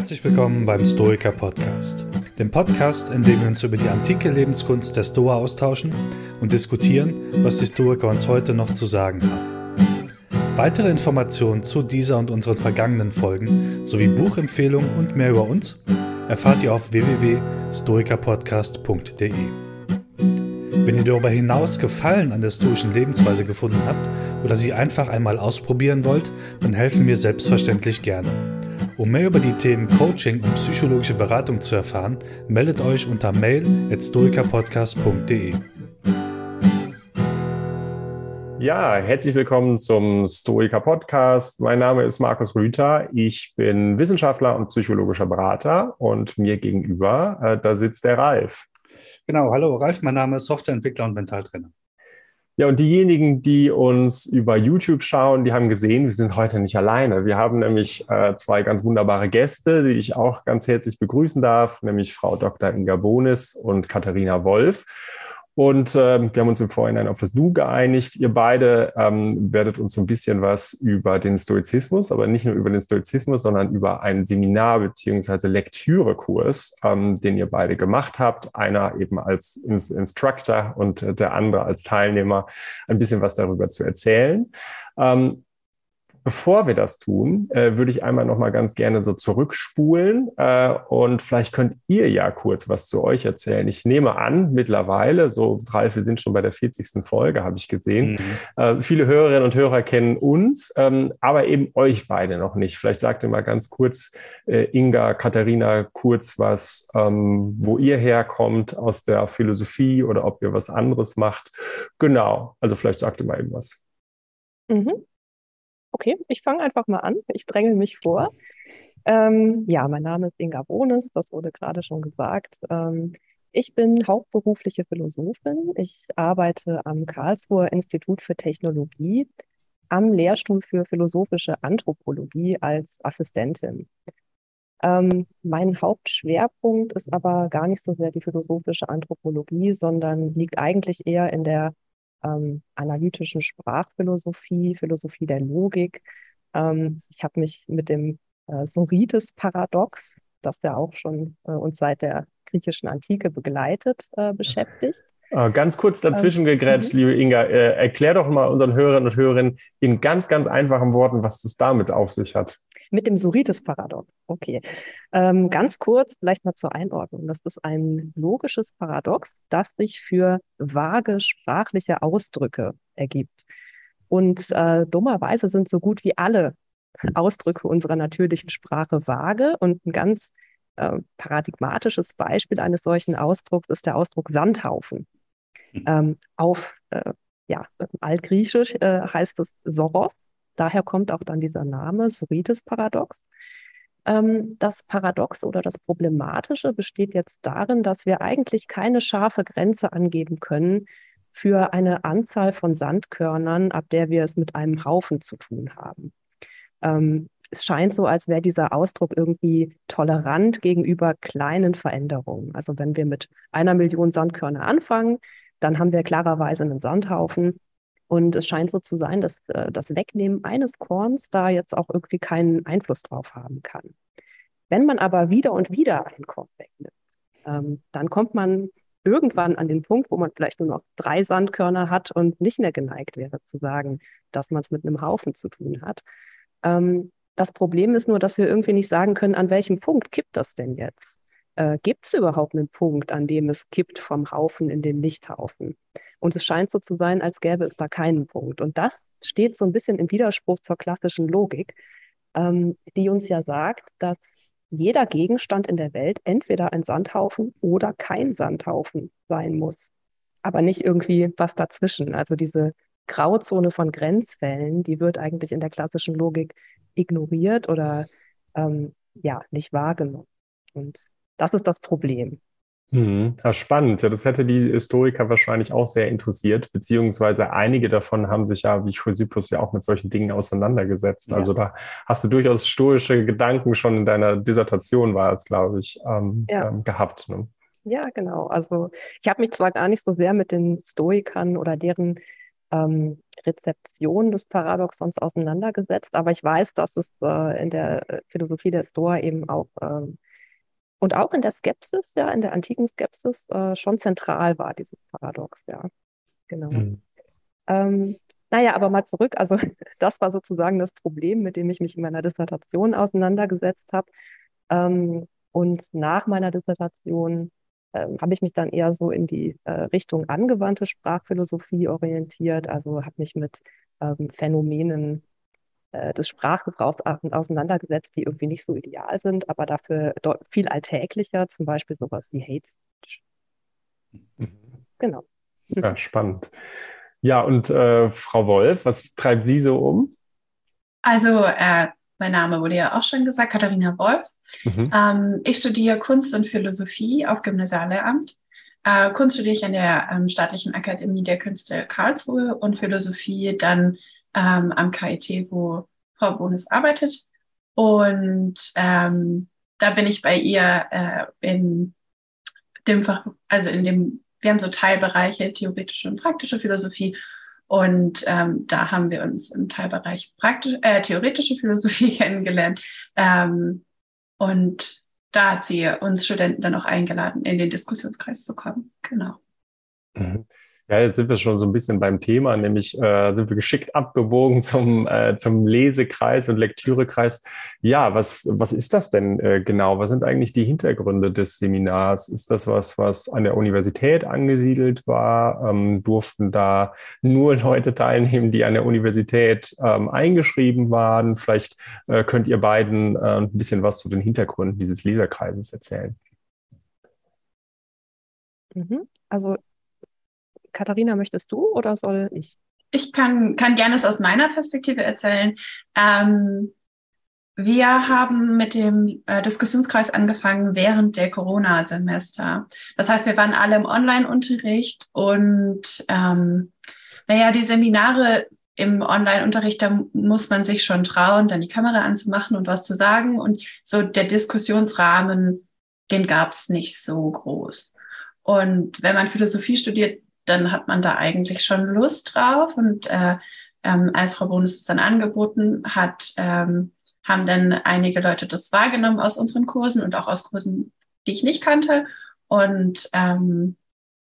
Herzlich willkommen beim Stoiker Podcast, dem Podcast, in dem wir uns über die antike Lebenskunst der Stoa austauschen und diskutieren, was die Stoiker uns heute noch zu sagen haben. Weitere Informationen zu dieser und unseren vergangenen Folgen sowie Buchempfehlungen und mehr über uns erfahrt ihr auf www.stoikerpodcast.de. Wenn ihr darüber hinaus Gefallen an der stoischen Lebensweise gefunden habt oder sie einfach einmal ausprobieren wollt, dann helfen wir selbstverständlich gerne. Um mehr über die Themen Coaching und psychologische Beratung zu erfahren, meldet euch unter mail@stoikerpodcast.de. Ja, herzlich willkommen zum Stoiker Podcast. Mein Name ist Markus Rüther. Ich bin Wissenschaftler und psychologischer Berater und mir gegenüber, äh, da sitzt der Ralf. Genau, hallo Ralf, mein Name ist Softwareentwickler und Mentaltrainer. Ja, und diejenigen, die uns über YouTube schauen, die haben gesehen, wir sind heute nicht alleine. Wir haben nämlich äh, zwei ganz wunderbare Gäste, die ich auch ganz herzlich begrüßen darf, nämlich Frau Dr. Inga Bonis und Katharina Wolf. Und ähm, wir haben uns im Vorhinein auf das Du geeinigt. Ihr beide ähm, werdet uns so ein bisschen was über den Stoizismus, aber nicht nur über den Stoizismus, sondern über einen Seminar- beziehungsweise Lektürekurs, ähm, den ihr beide gemacht habt. Einer eben als Instructor und der andere als Teilnehmer, ein bisschen was darüber zu erzählen. Ähm, Bevor wir das tun, äh, würde ich einmal noch mal ganz gerne so zurückspulen äh, und vielleicht könnt ihr ja kurz was zu euch erzählen. Ich nehme an, mittlerweile, so Ralf, wir sind schon bei der 40. Folge, habe ich gesehen. Mhm. Äh, viele Hörerinnen und Hörer kennen uns, ähm, aber eben euch beide noch nicht. Vielleicht sagt ihr mal ganz kurz, äh, Inga, Katharina, kurz was, ähm, wo ihr herkommt aus der Philosophie oder ob ihr was anderes macht. Genau, also vielleicht sagt ihr mal irgendwas. Mhm. Okay, ich fange einfach mal an. Ich dränge mich vor. Ähm, ja, mein Name ist Inga Bohnes, das wurde gerade schon gesagt. Ähm, ich bin hauptberufliche Philosophin. Ich arbeite am Karlsruher Institut für Technologie am Lehrstuhl für philosophische Anthropologie als Assistentin. Ähm, mein Hauptschwerpunkt ist aber gar nicht so sehr die philosophische Anthropologie, sondern liegt eigentlich eher in der ähm, analytischen Sprachphilosophie, Philosophie der Logik. Ähm, ich habe mich mit dem äh, Sorites-Paradox, das ja auch schon äh, uns seit der griechischen Antike begleitet, äh, beschäftigt. Äh, ganz kurz dazwischen ähm, gegrätscht, liebe Inga, äh, erklär doch mal unseren Hörerinnen und Hörern in ganz, ganz einfachen Worten, was das damit auf sich hat. Mit dem Sorites-Paradox. Okay. Ähm, ganz kurz, vielleicht mal zur Einordnung. Das ist ein logisches Paradox, das sich für vage sprachliche Ausdrücke ergibt. Und äh, dummerweise sind so gut wie alle Ausdrücke unserer natürlichen Sprache vage. Und ein ganz äh, paradigmatisches Beispiel eines solchen Ausdrucks ist der Ausdruck Sandhaufen. Mhm. Ähm, auf äh, ja, Altgriechisch äh, heißt es Soros Daher kommt auch dann dieser Name Sorites-Paradox. Ähm, das Paradox oder das Problematische besteht jetzt darin, dass wir eigentlich keine scharfe Grenze angeben können für eine Anzahl von Sandkörnern, ab der wir es mit einem Haufen zu tun haben. Ähm, es scheint so, als wäre dieser Ausdruck irgendwie tolerant gegenüber kleinen Veränderungen. Also wenn wir mit einer Million Sandkörner anfangen, dann haben wir klarerweise einen Sandhaufen. Und es scheint so zu sein, dass äh, das Wegnehmen eines Korns da jetzt auch irgendwie keinen Einfluss drauf haben kann. Wenn man aber wieder und wieder ein Korn wegnimmt, ähm, dann kommt man irgendwann an den Punkt, wo man vielleicht nur noch drei Sandkörner hat und nicht mehr geneigt wäre zu sagen, dass man es mit einem Haufen zu tun hat. Ähm, das Problem ist nur, dass wir irgendwie nicht sagen können, an welchem Punkt kippt das denn jetzt? Äh, Gibt es überhaupt einen Punkt, an dem es kippt vom Haufen in den Nichthaufen? Und es scheint so zu sein, als gäbe es da keinen Punkt. Und das steht so ein bisschen im Widerspruch zur klassischen Logik, ähm, die uns ja sagt, dass jeder Gegenstand in der Welt entweder ein Sandhaufen oder kein Sandhaufen sein muss. Aber nicht irgendwie was dazwischen. Also diese Grauzone von Grenzfällen, die wird eigentlich in der klassischen Logik ignoriert oder ähm, ja, nicht wahrgenommen. Und das ist das Problem. Mhm. Ja, spannend. Ja, das hätte die Historiker wahrscheinlich auch sehr interessiert, beziehungsweise einige davon haben sich ja, wie Chrysippus, ja auch mit solchen Dingen auseinandergesetzt. Ja. Also da hast du durchaus stoische Gedanken schon in deiner Dissertation, war es, glaube ich, ähm, ja. ähm, gehabt. Ne? Ja, genau. Also ich habe mich zwar gar nicht so sehr mit den Stoikern oder deren ähm, Rezeption des Paradoxons auseinandergesetzt, aber ich weiß, dass es äh, in der äh, Philosophie der Stoa eben auch ähm, und auch in der Skepsis, ja, in der antiken Skepsis äh, schon zentral war, dieses Paradox, ja. Genau. Mhm. Ähm, naja, aber mal zurück. Also das war sozusagen das Problem, mit dem ich mich in meiner Dissertation auseinandergesetzt habe. Ähm, und nach meiner Dissertation ähm, habe ich mich dann eher so in die äh, Richtung angewandte Sprachphilosophie orientiert. Also habe mich mit ähm, Phänomenen äh, des Sprachgebrauchs auseinandergesetzt, die irgendwie nicht so ideal sind, aber dafür viel alltäglicher, zum Beispiel sowas wie Hate Speech. Mhm. Genau. Ja, spannend. Ja, und äh, Frau Wolf, was treibt Sie so um? Also, äh, mein Name wurde ja auch schon gesagt, Katharina Wolf. Mhm. Ähm, ich studiere Kunst und Philosophie auf Gymnasiallehramt. Äh, Kunst studiere ich an der ähm, Staatlichen Akademie der Künste Karlsruhe und Philosophie dann ähm, am KIT, wo Frau Bonis arbeitet. Und ähm, da bin ich bei ihr äh, in dem Fach, also in dem wir haben so Teilbereiche theoretische und praktische Philosophie. Und ähm, da haben wir uns im Teilbereich praktisch, äh, theoretische Philosophie kennengelernt. Ähm, und da hat sie uns Studenten dann auch eingeladen, in den Diskussionskreis zu kommen. Genau. Mhm. Ja, jetzt sind wir schon so ein bisschen beim Thema, nämlich äh, sind wir geschickt abgebogen zum, äh, zum Lesekreis und Lektürekreis. Ja, was, was ist das denn äh, genau? Was sind eigentlich die Hintergründe des Seminars? Ist das was, was an der Universität angesiedelt war? Ähm, durften da nur Leute teilnehmen, die an der Universität ähm, eingeschrieben waren? Vielleicht äh, könnt ihr beiden äh, ein bisschen was zu den Hintergründen dieses Leserkreises erzählen. Mhm. Also Katharina, möchtest du oder soll ich? Ich kann, kann gerne es aus meiner Perspektive erzählen. Ähm, wir haben mit dem äh, Diskussionskreis angefangen während der Corona-Semester. Das heißt, wir waren alle im Online-Unterricht und ähm, naja, die Seminare im Online-Unterricht, da muss man sich schon trauen, dann die Kamera anzumachen und was zu sagen. Und so der Diskussionsrahmen, den gab es nicht so groß. Und wenn man Philosophie studiert, dann hat man da eigentlich schon Lust drauf. Und äh, ähm, als Frau Bonus es dann angeboten hat, ähm, haben dann einige Leute das wahrgenommen aus unseren Kursen und auch aus Kursen, die ich nicht kannte. Und ähm,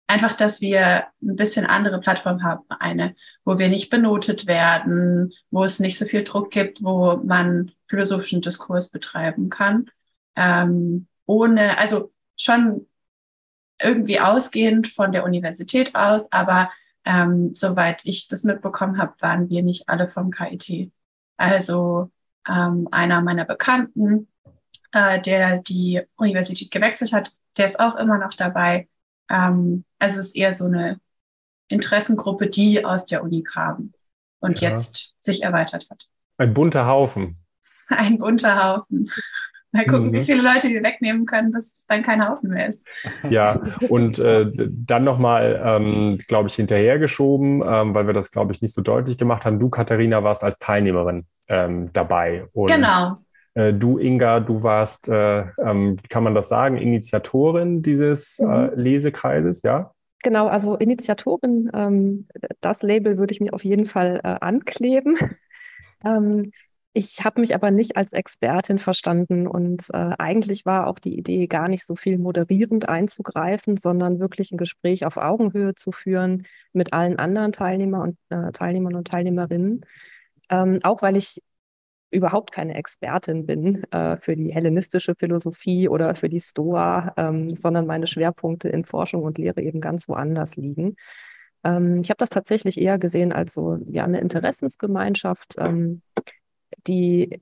einfach, dass wir ein bisschen andere Plattform haben. Eine, wo wir nicht benotet werden, wo es nicht so viel Druck gibt, wo man philosophischen Diskurs betreiben kann. Ähm, ohne, also schon irgendwie ausgehend von der Universität aus, aber ähm, soweit ich das mitbekommen habe, waren wir nicht alle vom KIT. Also ähm, einer meiner Bekannten, äh, der die Universität gewechselt hat, der ist auch immer noch dabei. Ähm, also es ist eher so eine Interessengruppe, die aus der Uni kam und ja. jetzt sich erweitert hat. Ein bunter Haufen. Ein bunter Haufen. Mal gucken, mhm. wie viele Leute wir wegnehmen können, bis es dann kein Haufen mehr ist. Ja, und äh, dann nochmal, ähm, glaube ich, hinterhergeschoben, ähm, weil wir das, glaube ich, nicht so deutlich gemacht haben. Du, Katharina, warst als Teilnehmerin ähm, dabei. Und, genau. Äh, du, Inga, du warst, äh, ähm, kann man das sagen, Initiatorin dieses äh, mhm. Lesekreises, ja? Genau, also Initiatorin, ähm, das Label würde ich mir auf jeden Fall äh, ankleben. Ähm, ich habe mich aber nicht als Expertin verstanden und äh, eigentlich war auch die Idee gar nicht so viel moderierend einzugreifen, sondern wirklich ein Gespräch auf Augenhöhe zu führen mit allen anderen Teilnehmer und, äh, Teilnehmern und Teilnehmerinnen. Ähm, auch weil ich überhaupt keine Expertin bin äh, für die hellenistische Philosophie oder für die Stoa, ähm, sondern meine Schwerpunkte in Forschung und Lehre eben ganz woanders liegen. Ähm, ich habe das tatsächlich eher gesehen als so ja, eine Interessensgemeinschaft, ähm, die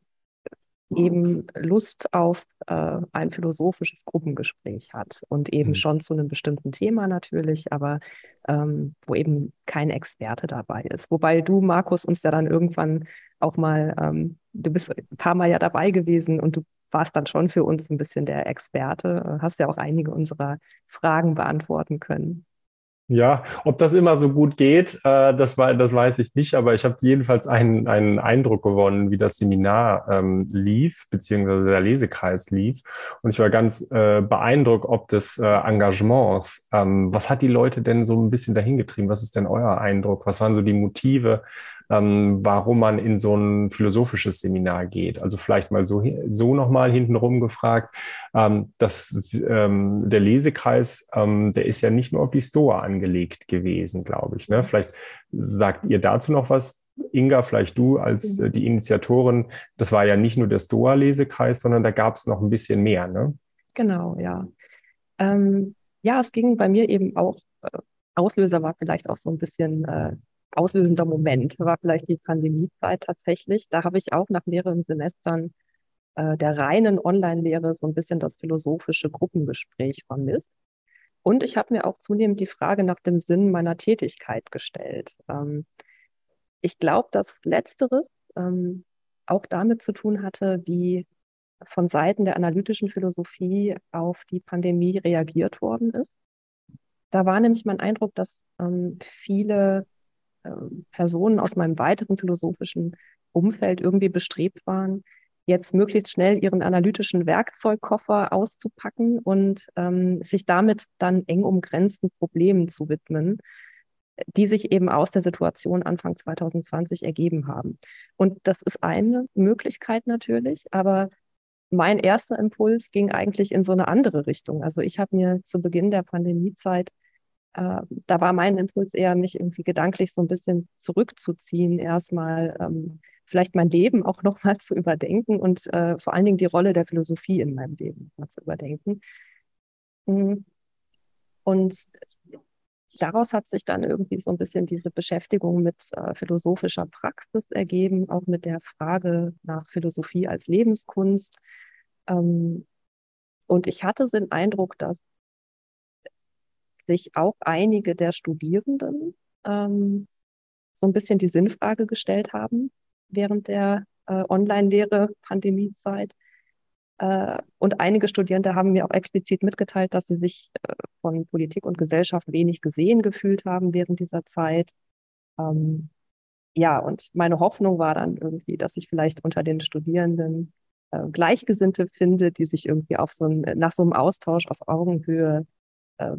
eben Lust auf äh, ein philosophisches Gruppengespräch hat und eben mhm. schon zu einem bestimmten Thema natürlich, aber ähm, wo eben kein Experte dabei ist. Wobei du, Markus, uns ja dann irgendwann auch mal, ähm, du bist ein paar Mal ja dabei gewesen und du warst dann schon für uns ein bisschen der Experte, hast ja auch einige unserer Fragen beantworten können. Ja, ob das immer so gut geht, äh, das, war, das weiß ich nicht, aber ich habe jedenfalls einen, einen Eindruck gewonnen, wie das Seminar ähm, lief, beziehungsweise der Lesekreis lief. Und ich war ganz äh, beeindruckt, ob des äh, Engagements. Ähm, was hat die Leute denn so ein bisschen dahin getrieben? Was ist denn euer Eindruck? Was waren so die Motive, ähm, warum man in so ein philosophisches Seminar geht? Also vielleicht mal so, so nochmal hintenrum gefragt, ähm, dass ähm, der Lesekreis, ähm, der ist ja nicht nur auf die Stoa angelegt gewesen, glaube ich. Ne? Vielleicht sagt ihr dazu noch was, Inga, vielleicht du als äh, die Initiatorin. Das war ja nicht nur der Stoa-Lesekreis, sondern da gab es noch ein bisschen mehr, ne? Genau, ja. Ähm, ja, es ging bei mir eben auch, äh, Auslöser war vielleicht auch so ein bisschen äh, auslösender Moment, war vielleicht die Pandemiezeit tatsächlich. Da habe ich auch nach mehreren Semestern äh, der reinen Online-Lehre so ein bisschen das philosophische Gruppengespräch vermisst. Und ich habe mir auch zunehmend die Frage nach dem Sinn meiner Tätigkeit gestellt. Ähm, ich glaube, dass letzteres ähm, auch damit zu tun hatte, wie von Seiten der analytischen Philosophie auf die Pandemie reagiert worden ist. Da war nämlich mein Eindruck, dass ähm, viele Personen aus meinem weiteren philosophischen Umfeld irgendwie bestrebt waren, jetzt möglichst schnell ihren analytischen Werkzeugkoffer auszupacken und ähm, sich damit dann eng umgrenzten Problemen zu widmen, die sich eben aus der Situation Anfang 2020 ergeben haben. Und das ist eine Möglichkeit natürlich, aber mein erster Impuls ging eigentlich in so eine andere Richtung. Also ich habe mir zu Beginn der Pandemiezeit, äh, da war mein Impuls eher, mich irgendwie gedanklich so ein bisschen zurückzuziehen, erstmal ähm, vielleicht mein Leben auch nochmal zu überdenken und äh, vor allen Dingen die Rolle der Philosophie in meinem Leben mal zu überdenken. Mhm. Und daraus hat sich dann irgendwie so ein bisschen diese Beschäftigung mit äh, philosophischer Praxis ergeben, auch mit der Frage nach Philosophie als Lebenskunst. Ähm, und ich hatte den Eindruck, dass sich auch einige der Studierenden ähm, so ein bisschen die Sinnfrage gestellt haben, während der äh, Online-Lehre, Pandemiezeit. Äh, und einige Studierende haben mir auch explizit mitgeteilt, dass sie sich äh, von Politik und Gesellschaft wenig gesehen gefühlt haben während dieser Zeit. Ähm, ja, und meine Hoffnung war dann irgendwie, dass ich vielleicht unter den Studierenden äh, Gleichgesinnte finde, die sich irgendwie auf so ein, nach so einem Austausch auf Augenhöhe äh,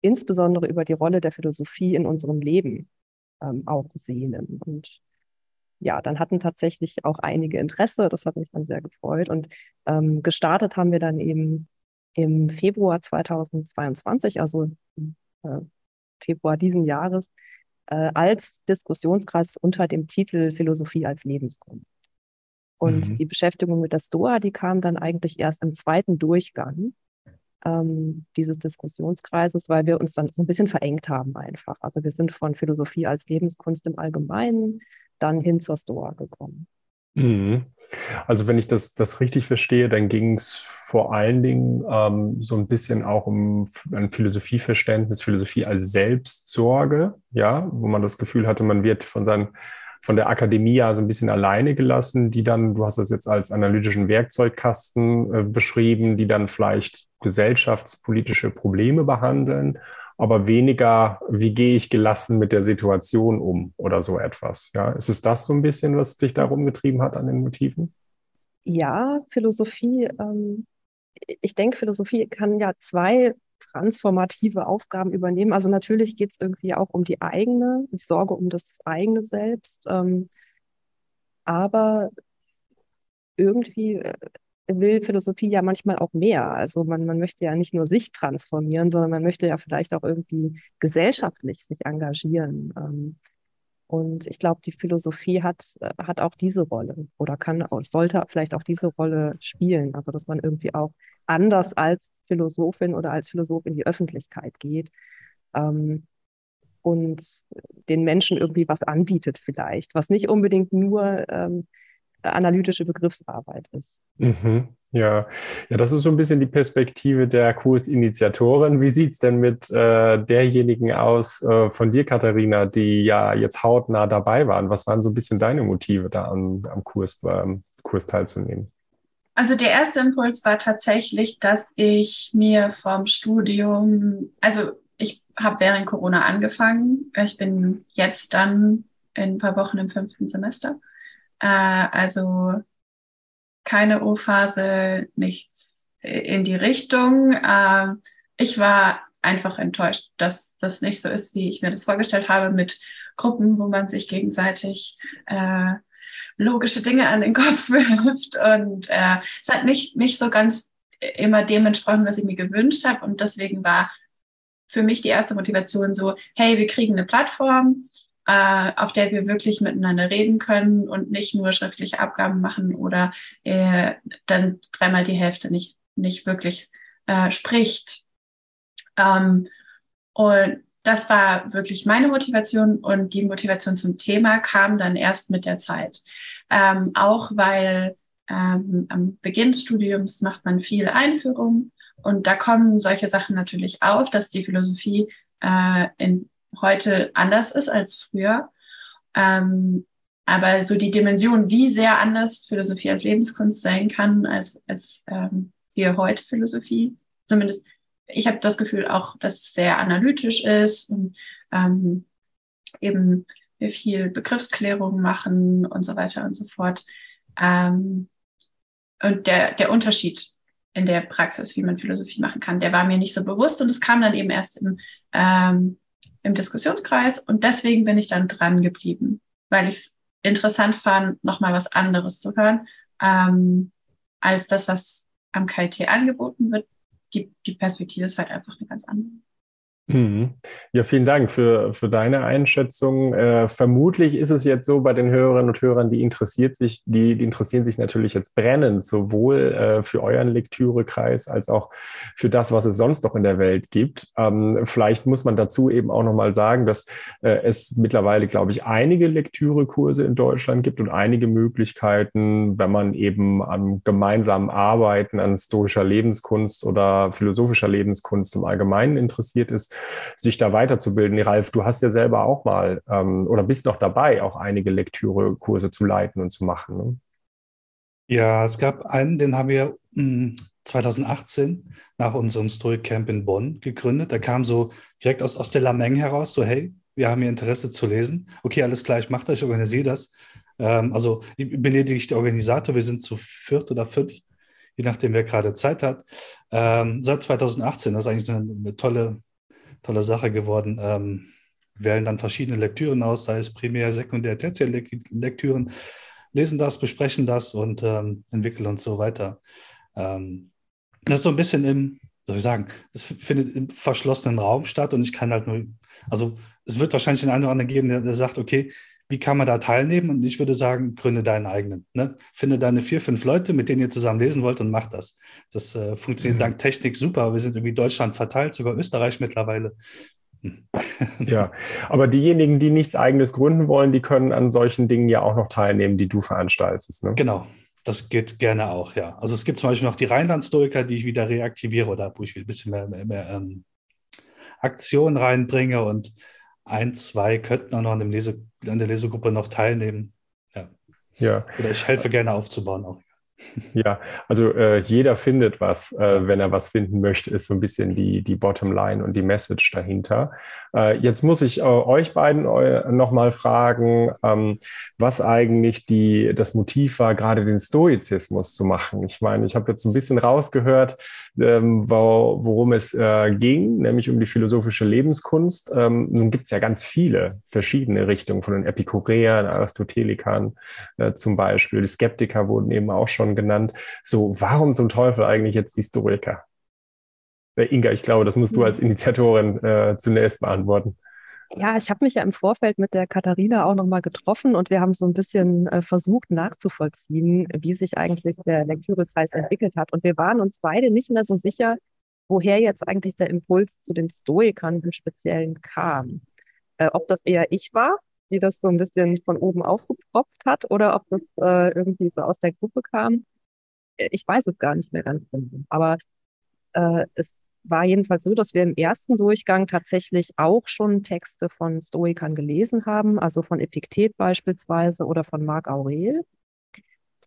insbesondere über die Rolle der Philosophie in unserem Leben ähm, auch sehnen. Und ja, dann hatten tatsächlich auch einige Interesse. Das hat mich dann sehr gefreut. Und ähm, gestartet haben wir dann eben im Februar 2022, also äh, Februar diesen Jahres, äh, als Diskussionskreis unter dem Titel Philosophie als Lebenskunst. Und mhm. die Beschäftigung mit der Stoa, die kam dann eigentlich erst im zweiten Durchgang ähm, dieses Diskussionskreises, weil wir uns dann so ein bisschen verengt haben einfach. Also wir sind von Philosophie als Lebenskunst im Allgemeinen dann hin zur Stoa gekommen. Mhm. Also wenn ich das, das richtig verstehe, dann ging es vor allen Dingen ähm, so ein bisschen auch um ein Philosophieverständnis, Philosophie als Selbstsorge, ja, wo man das Gefühl hatte, man wird von seinen von der Akademie ja so ein bisschen alleine gelassen, die dann, du hast das jetzt als analytischen Werkzeugkasten äh, beschrieben, die dann vielleicht gesellschaftspolitische Probleme behandeln aber weniger, wie gehe ich gelassen mit der Situation um oder so etwas. Ja, ist es das so ein bisschen, was dich da rumgetrieben hat an den Motiven? Ja, Philosophie, ähm, ich denke, Philosophie kann ja zwei transformative Aufgaben übernehmen. Also natürlich geht es irgendwie auch um die eigene, die Sorge um das eigene Selbst. Ähm, aber irgendwie äh, will Philosophie ja manchmal auch mehr. Also man, man möchte ja nicht nur sich transformieren, sondern man möchte ja vielleicht auch irgendwie gesellschaftlich sich engagieren. Ähm, und ich glaube, die Philosophie hat, äh, hat auch diese Rolle oder kann sollte vielleicht auch diese Rolle spielen. Also dass man irgendwie auch anders als Philosophin oder als Philosoph in die Öffentlichkeit geht. Ähm, und den Menschen irgendwie was anbietet vielleicht, was nicht unbedingt nur ähm, analytische Begriffsarbeit ist. Mhm. Ja. ja, das ist so ein bisschen die Perspektive der Kursinitiatorin. Wie sieht es denn mit äh, derjenigen aus äh, von dir, Katharina, die ja jetzt hautnah dabei waren? Was waren so ein bisschen deine Motive, da am, am Kurs, beim Kurs teilzunehmen? Also der erste Impuls war tatsächlich, dass ich mir vom Studium, also ich habe während Corona angefangen. Ich bin jetzt dann in ein paar Wochen im fünften Semester. Äh, also keine O-Phase, nichts in die Richtung. Äh, ich war einfach enttäuscht, dass das nicht so ist, wie ich mir das vorgestellt habe, mit Gruppen, wo man sich gegenseitig äh, logische Dinge an den Kopf wirft. Und äh, es hat nicht, nicht so ganz immer dem entsprochen, was ich mir gewünscht habe. Und deswegen war für mich die erste Motivation so, hey, wir kriegen eine Plattform, äh, auf der wir wirklich miteinander reden können und nicht nur schriftliche Abgaben machen oder äh, dann dreimal die Hälfte nicht, nicht wirklich äh, spricht. Ähm, und das war wirklich meine Motivation und die Motivation zum Thema kam dann erst mit der Zeit. Ähm, auch weil ähm, am Beginn des Studiums macht man viel Einführung und da kommen solche Sachen natürlich auf, dass die Philosophie äh, in, heute anders ist als früher. Ähm, aber so die Dimension, wie sehr anders Philosophie als Lebenskunst sein kann, als, als ähm, wir heute Philosophie, zumindest ich habe das Gefühl auch, dass es sehr analytisch ist und ähm, eben wir viel Begriffsklärung machen und so weiter und so fort. Ähm, und der, der Unterschied in der Praxis, wie man Philosophie machen kann, der war mir nicht so bewusst und es kam dann eben erst im, ähm, im Diskussionskreis und deswegen bin ich dann dran geblieben, weil ich es interessant fand, nochmal was anderes zu hören, ähm, als das, was am KIT angeboten wird, die, die Perspektive ist halt einfach eine ganz andere. Mhm. Ja, vielen Dank für, für deine Einschätzung. Äh, vermutlich ist es jetzt so bei den Hörerinnen und Hörern, die interessiert sich, die, die interessieren sich natürlich jetzt brennend, sowohl äh, für euren Lektürekreis als auch für das, was es sonst noch in der Welt gibt. Ähm, vielleicht muss man dazu eben auch nochmal sagen, dass äh, es mittlerweile, glaube ich, einige Lektürekurse in Deutschland gibt und einige Möglichkeiten, wenn man eben am gemeinsamen Arbeiten an stoischer Lebenskunst oder philosophischer Lebenskunst im Allgemeinen interessiert ist, sich da weiterzubilden. Ralf, du hast ja selber auch mal ähm, oder bist noch dabei, auch einige Lektürekurse zu leiten und zu machen. Ne? Ja, es gab einen, den haben wir mh, hm, 2018 nach unserem Story Camp in Bonn gegründet. Der kam so direkt aus, aus der Lameng heraus, so hey, wir haben hier Interesse zu lesen. Okay, alles klar, ich mache das, ich organisiere das. Ähm, also ich bin lediglich der Organisator, wir sind zu viert oder fünf, je nachdem, wer gerade Zeit hat. Ähm, seit 2018, das ist eigentlich eine, eine tolle tolle Sache geworden. Ähm, wählen dann verschiedene Lektüren aus, sei es Primär-, Sekundär-, Tertiär-Lektüren, lesen das, besprechen das und ähm, entwickeln uns so weiter. Ähm, das ist so ein bisschen im, soll ich sagen, es findet im verschlossenen Raum statt und ich kann halt nur, also es wird wahrscheinlich den einen oder anderen geben, der, der sagt, okay, wie kann man da teilnehmen? Und ich würde sagen, gründe deinen eigenen. Ne? Finde deine vier, fünf Leute, mit denen ihr zusammen lesen wollt und mach das. Das äh, funktioniert mhm. dank Technik super. Wir sind irgendwie Deutschland verteilt, sogar Österreich mittlerweile. Hm. ja, aber diejenigen, die nichts eigenes gründen wollen, die können an solchen Dingen ja auch noch teilnehmen, die du veranstaltest. Ne? Genau, das geht gerne auch, ja. Also es gibt zum Beispiel noch die Rheinland-Stoiker, die ich wieder reaktiviere oder wo ich ein bisschen mehr, mehr, mehr ähm, Aktion reinbringe und ein, zwei könnten auch noch an, dem Lese, an der Lesegruppe noch teilnehmen. Ja. ja. Oder ich helfe gerne aufzubauen auch. Ja, also äh, jeder findet was, äh, wenn er was finden möchte, ist so ein bisschen die, die Bottomline und die Message dahinter. Äh, jetzt muss ich äh, euch beiden äh, nochmal fragen, ähm, was eigentlich die, das Motiv war, gerade den Stoizismus zu machen. Ich meine, ich habe jetzt ein bisschen rausgehört, ähm, wo, worum es äh, ging, nämlich um die philosophische Lebenskunst. Ähm, nun gibt es ja ganz viele verschiedene Richtungen von den Epikureern, Aristotelikern äh, zum Beispiel. Die Skeptiker wurden eben auch schon genannt. So, warum zum Teufel eigentlich jetzt die Stoiker? Äh, Inga, ich glaube, das musst du als Initiatorin äh, zunächst beantworten. Ja, ich habe mich ja im Vorfeld mit der Katharina auch nochmal getroffen und wir haben so ein bisschen äh, versucht nachzuvollziehen, wie sich eigentlich der Lektürekreis entwickelt hat. Und wir waren uns beide nicht mehr so sicher, woher jetzt eigentlich der Impuls zu den Stoikern im Speziellen kam. Äh, ob das eher ich war, die das so ein bisschen von oben aufgepropft hat, oder ob das äh, irgendwie so aus der Gruppe kam. Ich weiß es gar nicht mehr ganz genau. Aber äh, es war jedenfalls so, dass wir im ersten Durchgang tatsächlich auch schon Texte von Stoikern gelesen haben, also von Epiktet beispielsweise oder von Marc Aurel.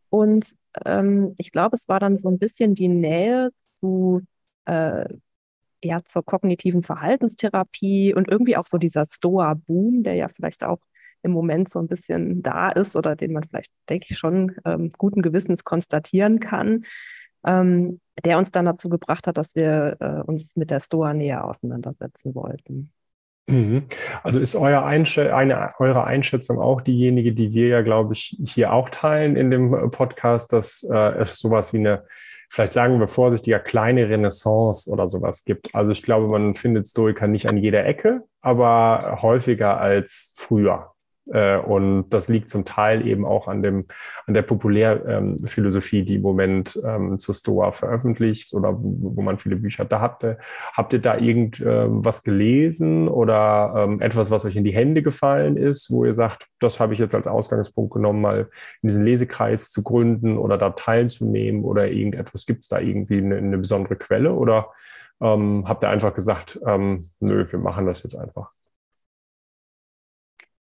Und ähm, ich glaube, es war dann so ein bisschen die Nähe zu äh, eher zur kognitiven Verhaltenstherapie und irgendwie auch so dieser Stoa-Boom, der ja vielleicht auch im Moment so ein bisschen da ist oder den man vielleicht, denke ich, schon ähm, guten Gewissens konstatieren kann, ähm, der uns dann dazu gebracht hat, dass wir äh, uns mit der Stoa näher auseinandersetzen wollten. Mhm. Also ist euer Einschä eine, eure Einschätzung auch diejenige, die wir ja, glaube ich, hier auch teilen in dem äh, Podcast, dass äh, es sowas wie eine, vielleicht sagen wir vorsichtiger, kleine Renaissance oder sowas gibt. Also ich glaube, man findet Stoiker nicht an jeder Ecke, aber häufiger als früher. Äh, und das liegt zum Teil eben auch an dem, an der Populärphilosophie, die im Moment ähm, zu Stoa veröffentlicht oder wo, wo man viele Bücher da hatte. Habt ihr da irgendwas ähm, gelesen oder ähm, etwas, was euch in die Hände gefallen ist, wo ihr sagt, das habe ich jetzt als Ausgangspunkt genommen, mal in diesen Lesekreis zu gründen oder da teilzunehmen oder irgendetwas? Gibt es da irgendwie eine, eine, besondere Quelle oder ähm, habt ihr einfach gesagt, ähm, nö, wir machen das jetzt einfach?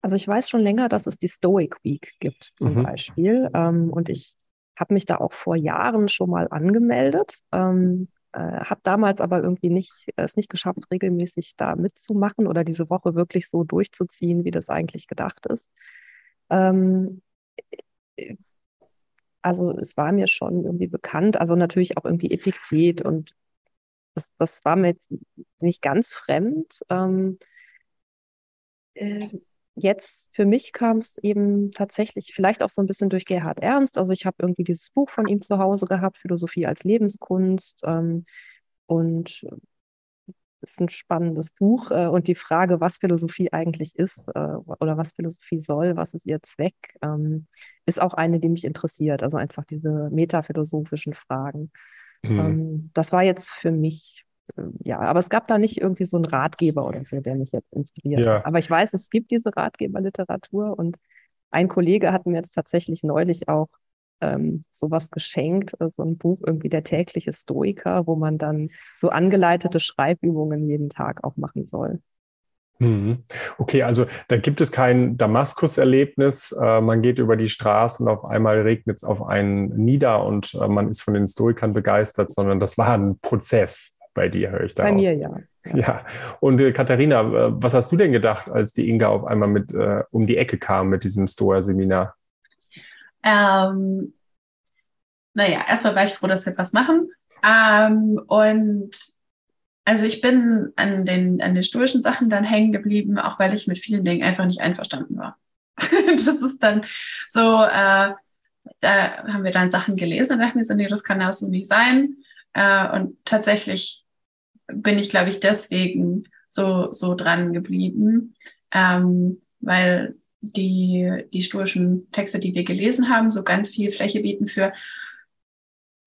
Also ich weiß schon länger, dass es die Stoic Week gibt zum mhm. Beispiel. Ähm, und ich habe mich da auch vor Jahren schon mal angemeldet. Ähm, äh, habe damals aber irgendwie nicht es nicht geschafft, regelmäßig da mitzumachen oder diese Woche wirklich so durchzuziehen, wie das eigentlich gedacht ist. Ähm, also es war mir schon irgendwie bekannt, also natürlich auch irgendwie Epiktet und das, das war mir jetzt nicht ganz fremd. Ähm, äh, jetzt für mich kam es eben tatsächlich vielleicht auch so ein bisschen durch Gerhard Ernst. Also ich habe irgendwie dieses Buch von ihm zu Hause gehabt, Philosophie als Lebenskunst. Ähm, und es ist ein spannendes Buch. Äh, und die Frage, was Philosophie eigentlich ist äh, oder was Philosophie soll, was ist ihr Zweck, ähm, ist auch eine, die mich interessiert. Also einfach diese metaphilosophischen Fragen. Mhm. Ähm, das war jetzt für mich ja, aber es gab da nicht irgendwie so einen Ratgeber oder so, der mich jetzt inspiriert ja. hat. Aber ich weiß, es gibt diese Ratgeberliteratur und ein Kollege hat mir jetzt tatsächlich neulich auch ähm, sowas geschenkt, äh, so ein Buch irgendwie der tägliche Stoiker, wo man dann so angeleitete Schreibübungen jeden Tag auch machen soll. Mhm. Okay, also da gibt es kein Damaskus-Erlebnis. Äh, man geht über die Straße und auf einmal regnet es auf einen nieder und äh, man ist von den Stoikern begeistert, sondern das war ein Prozess bei dir, höre ich da Bei aus. mir, ja. Ja, ja. und äh, Katharina, äh, was hast du denn gedacht, als die Inga auf einmal mit äh, um die Ecke kam mit diesem Stoa-Seminar? Ähm, naja, erstmal war ich froh, dass wir was machen. Ähm, und also ich bin an den, an den stoischen Sachen dann hängen geblieben, auch weil ich mit vielen Dingen einfach nicht einverstanden war. das ist dann so, äh, da haben wir dann Sachen gelesen und dachte mir so, nee, das kann ja so nicht sein. Äh, und tatsächlich bin ich, glaube ich, deswegen so, so dran geblieben, ähm, weil die, die stoischen Texte, die wir gelesen haben, so ganz viel Fläche bieten für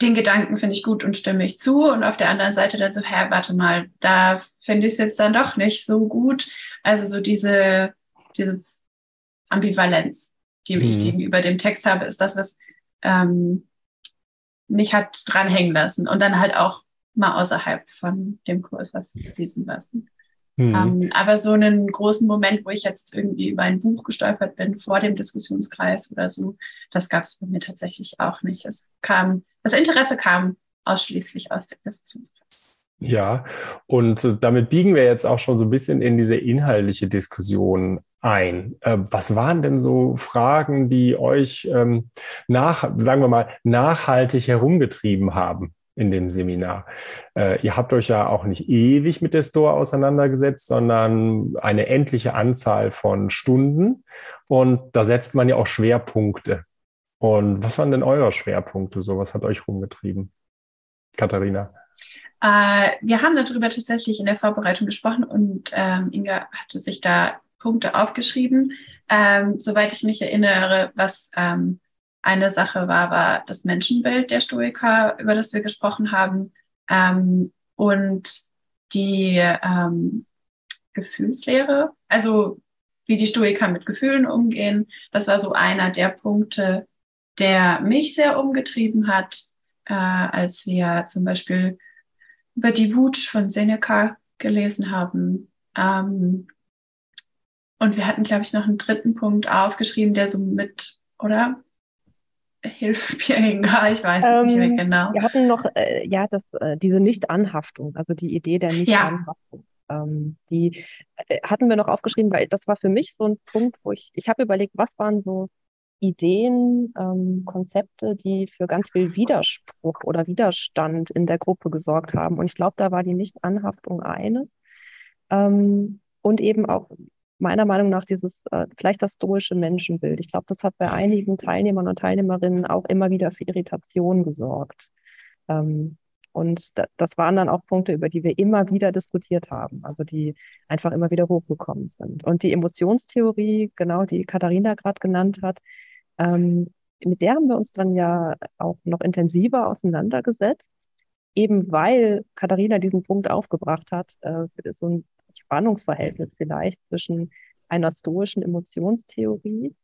den Gedanken finde ich gut und stimme ich zu. Und auf der anderen Seite dann so, hä, warte mal, da finde ich es jetzt dann doch nicht so gut. Also so diese, diese Ambivalenz, die mhm. ich gegenüber dem Text habe, ist das, was ähm, mich hat dranhängen lassen und dann halt auch mal außerhalb von dem Kurs was lesen lassen. Mhm. Ähm, aber so einen großen Moment, wo ich jetzt irgendwie über ein Buch gestolpert bin vor dem Diskussionskreis oder so, das gab es bei mir tatsächlich auch nicht. Es kam, das Interesse kam ausschließlich aus dem Diskussionskreis. Ja, und damit biegen wir jetzt auch schon so ein bisschen in diese inhaltliche Diskussion ein. Äh, was waren denn so Fragen, die euch ähm, nach, sagen wir mal, nachhaltig herumgetrieben haben in dem Seminar? Äh, ihr habt euch ja auch nicht ewig mit der Store auseinandergesetzt, sondern eine endliche Anzahl von Stunden. Und da setzt man ja auch Schwerpunkte. Und was waren denn eure Schwerpunkte? So, was hat euch rumgetrieben? Katharina. Äh, wir haben darüber tatsächlich in der Vorbereitung gesprochen und ähm, Inga hatte sich da Punkte aufgeschrieben. Ähm, soweit ich mich erinnere, was ähm, eine Sache war, war das Menschenbild der Stoiker, über das wir gesprochen haben, ähm, und die ähm, Gefühlslehre, also wie die Stoiker mit Gefühlen umgehen. Das war so einer der Punkte, der mich sehr umgetrieben hat, äh, als wir zum Beispiel über die Wut von Seneca gelesen haben. Ähm, und wir hatten, glaube ich, noch einen dritten Punkt aufgeschrieben, der so mit, oder? Hilf mir, Inga, ich weiß es nicht mehr Ähm, genau. Wir hatten noch äh, ja das, äh, diese Nicht-Anhaftung, also die Idee der Nicht-Anhaftung. Ähm, die äh, hatten wir noch aufgeschrieben, weil das war für mich so ein Punkt, wo ich, ich habe überlegt, was waren so Ideen, ähm, Konzepte, die für ganz viel Widerspruch oder Widerstand in der Gruppe gesorgt haben. Und ich glaube, da war die Nicht-Anhaftung eines. Ähm, und eben auch meiner Meinung nach dieses, äh, vielleicht das stoische Menschenbild. Ich glaube, das hat bei einigen Teilnehmern und Teilnehmerinnen auch immer wieder für Irritation gesorgt. Ähm, und da, das waren dann auch Punkte, über die wir immer wieder diskutiert haben, also die einfach immer wieder hochgekommen sind. Und die Emotionstheorie, genau, die Katharina gerade genannt hat, ähm, mit der haben wir uns dann ja auch noch intensiver auseinandergesetzt, eben weil Katharina diesen Punkt aufgebracht hat, äh, so ein Spannungsverhältnis vielleicht zwischen einer stoischen Emotionstheorie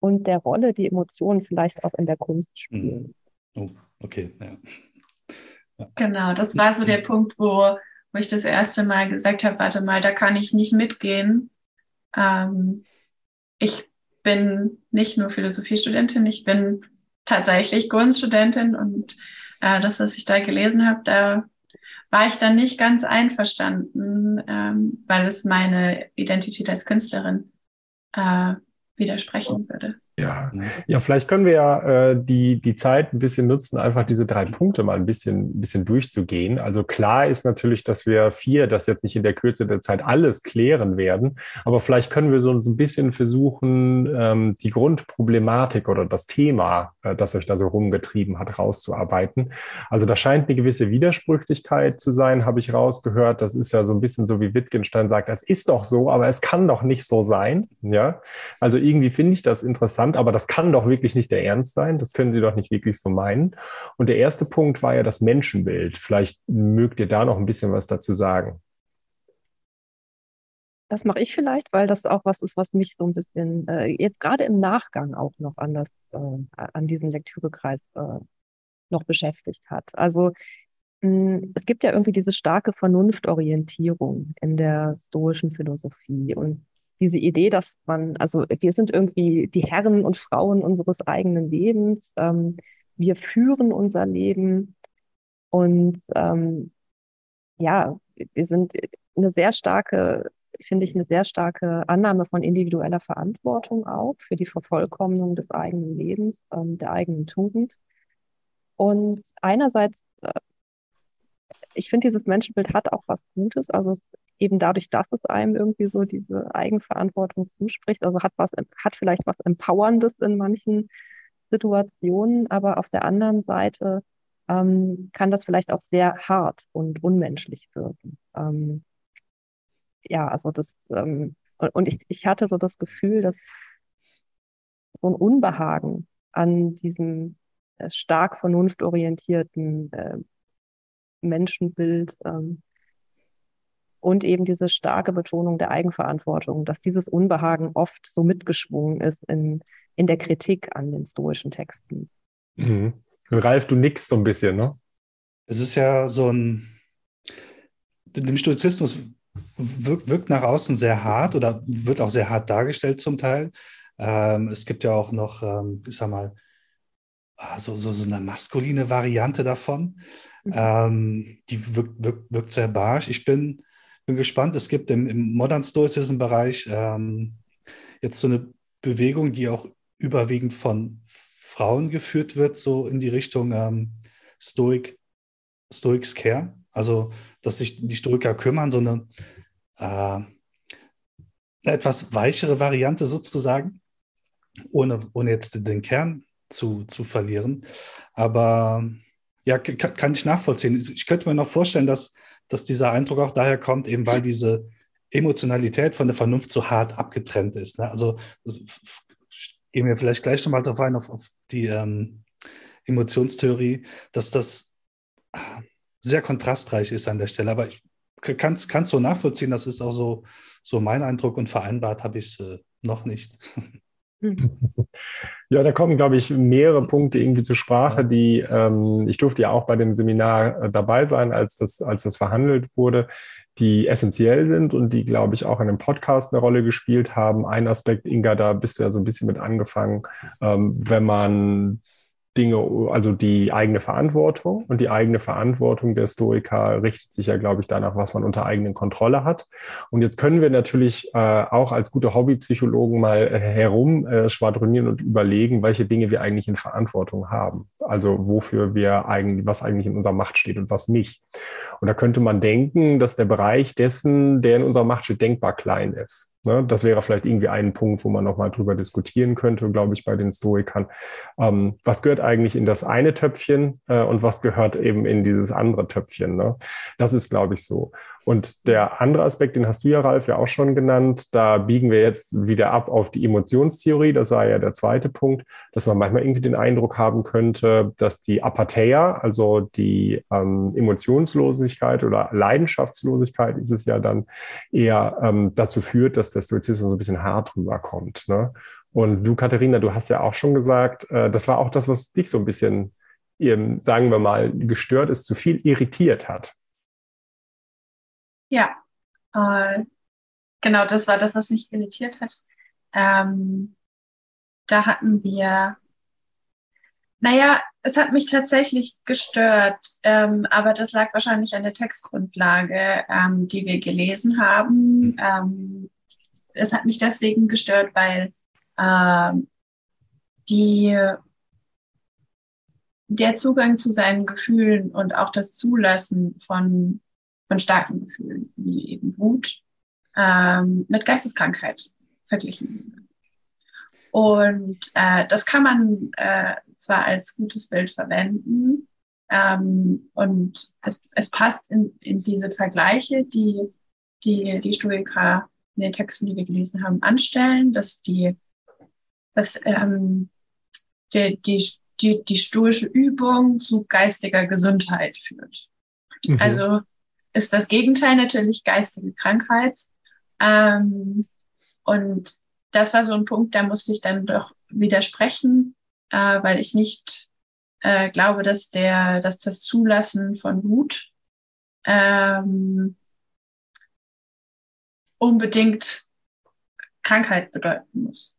und der Rolle, die Emotionen vielleicht auch in der Kunst spielen. Oh, okay, ja. Genau, das war so der Punkt, wo, wo ich das erste Mal gesagt habe, warte mal, da kann ich nicht mitgehen. Ähm, ich bin nicht nur Philosophiestudentin, ich bin tatsächlich Kunststudentin und äh, das, was ich da gelesen habe, da war ich dann nicht ganz einverstanden, ähm, weil es meine Identität als Künstlerin äh, widersprechen würde. Ja, ja, vielleicht können wir ja äh, die, die Zeit ein bisschen nutzen, einfach diese drei Punkte mal ein bisschen, ein bisschen durchzugehen. Also klar ist natürlich, dass wir vier das jetzt nicht in der Kürze der Zeit alles klären werden, aber vielleicht können wir so ein bisschen versuchen, ähm, die Grundproblematik oder das Thema, äh, das euch da so rumgetrieben hat, rauszuarbeiten. Also da scheint eine gewisse Widersprüchlichkeit zu sein, habe ich rausgehört. Das ist ja so ein bisschen so, wie Wittgenstein sagt, es ist doch so, aber es kann doch nicht so sein. Ja, also irgendwie finde ich das interessant aber das kann doch wirklich nicht der Ernst sein. Das können Sie doch nicht wirklich so meinen. Und der erste Punkt war ja das Menschenbild. Vielleicht mögt ihr da noch ein bisschen was dazu sagen. Das mache ich vielleicht, weil das auch was ist, was mich so ein bisschen äh, jetzt gerade im Nachgang auch noch an, das, äh, an diesen Lektürekreis äh, noch beschäftigt hat. Also mh, es gibt ja irgendwie diese starke Vernunftorientierung in der stoischen Philosophie und diese Idee, dass man, also wir sind irgendwie die Herren und Frauen unseres eigenen Lebens, ähm, wir führen unser Leben und ähm, ja, wir sind eine sehr starke, finde ich, eine sehr starke Annahme von individueller Verantwortung auch für die Vervollkommnung des eigenen Lebens, ähm, der eigenen Tugend. Und einerseits, äh, ich finde, dieses Menschenbild hat auch was Gutes, also es eben dadurch, dass es einem irgendwie so diese Eigenverantwortung zuspricht. Also hat was, hat vielleicht was Empowerndes in manchen Situationen, aber auf der anderen Seite ähm, kann das vielleicht auch sehr hart und unmenschlich wirken. Ähm, ja, also das, ähm, und, ich, ich hatte so das Gefühl, dass so ein Unbehagen an diesem äh, stark vernunftorientierten äh, Menschenbild ähm, und eben diese starke Betonung der Eigenverantwortung, dass dieses Unbehagen oft so mitgeschwungen ist in, in der Kritik an den stoischen Texten. Mhm. Ralf, du nickst so ein bisschen, ne? Es ist ja so ein, dem Stoizismus wirkt, wirkt nach außen sehr hart oder wird auch sehr hart dargestellt zum Teil. Ähm, es gibt ja auch noch, ähm, ich sag mal, ah, so, so, so eine maskuline Variante davon. Mhm. Ähm, die wirkt, wirkt, wirkt, sehr barsch. Ich bin bin gespannt. Es gibt im, im Modern Stoicism-Bereich ähm, jetzt so eine Bewegung, die auch überwiegend von Frauen geführt wird, so in die Richtung ähm, Stoic, Stoics Care. Also, dass sich die Stoiker kümmern, so eine äh, etwas weichere Variante sozusagen, ohne, ohne jetzt den Kern zu, zu verlieren. Aber ja, kann, kann ich nachvollziehen. Ich könnte mir noch vorstellen, dass dass dieser Eindruck auch daher kommt, eben weil diese Emotionalität von der Vernunft so hart abgetrennt ist. Ne? Also gehen wir vielleicht gleich nochmal darauf ein, auf, auf die ähm, Emotionstheorie, dass das sehr kontrastreich ist an der Stelle. Aber ich kann es so nachvollziehen, das ist auch so, so mein Eindruck und vereinbart habe ich es äh, noch nicht. Ja, da kommen, glaube ich, mehrere Punkte irgendwie zur Sprache, die ähm, ich durfte ja auch bei dem Seminar äh, dabei sein, als das, als das verhandelt wurde, die essentiell sind und die, glaube ich, auch in dem Podcast eine Rolle gespielt haben. Ein Aspekt, Inga, da bist du ja so ein bisschen mit angefangen, ähm, wenn man Dinge, also die eigene Verantwortung. Und die eigene Verantwortung der Stoiker richtet sich ja, glaube ich, danach, was man unter eigenen Kontrolle hat. Und jetzt können wir natürlich äh, auch als gute Hobbypsychologen mal äh, herum äh, schwadronieren und überlegen, welche Dinge wir eigentlich in Verantwortung haben. Also wofür wir eigentlich, was eigentlich in unserer Macht steht und was nicht. Und da könnte man denken, dass der Bereich dessen, der in unserer Macht steht, denkbar klein ist. Ne? Das wäre vielleicht irgendwie ein Punkt, wo man nochmal drüber diskutieren könnte, glaube ich, bei den Stoikern. Ähm, was gehört eigentlich in das eine Töpfchen äh, und was gehört eben in dieses andere Töpfchen? Ne? Das ist, glaube ich, so. Und der andere Aspekt, den hast du ja, Ralf, ja auch schon genannt, da biegen wir jetzt wieder ab auf die Emotionstheorie. Das war ja der zweite Punkt, dass man manchmal irgendwie den Eindruck haben könnte, dass die Apatheia, also die ähm, Emotionslosigkeit oder Leidenschaftslosigkeit ist es ja dann eher ähm, dazu führt, dass der Stoizismus so ein bisschen hart rüberkommt. Ne? Und du, Katharina, du hast ja auch schon gesagt, äh, das war auch das, was dich so ein bisschen, eben, sagen wir mal, gestört ist, zu viel irritiert hat. Ja, äh, genau, das war das, was mich irritiert hat. Ähm, da hatten wir, naja, es hat mich tatsächlich gestört, ähm, aber das lag wahrscheinlich an der Textgrundlage, ähm, die wir gelesen haben. Ähm, es hat mich deswegen gestört, weil ähm, die, der Zugang zu seinen Gefühlen und auch das Zulassen von von starken Gefühlen, wie eben Wut, ähm, mit Geisteskrankheit verglichen. Und äh, das kann man äh, zwar als gutes Bild verwenden, ähm, und es, es passt in, in diese Vergleiche, die, die die Stoiker in den Texten, die wir gelesen haben, anstellen, dass die, dass, ähm, die, die, die, die stoische Übung zu geistiger Gesundheit führt. Mhm. Also ist das Gegenteil natürlich geistige Krankheit. Ähm, und das war so ein Punkt, da musste ich dann doch widersprechen, äh, weil ich nicht äh, glaube, dass der, dass das Zulassen von Wut ähm, unbedingt Krankheit bedeuten muss.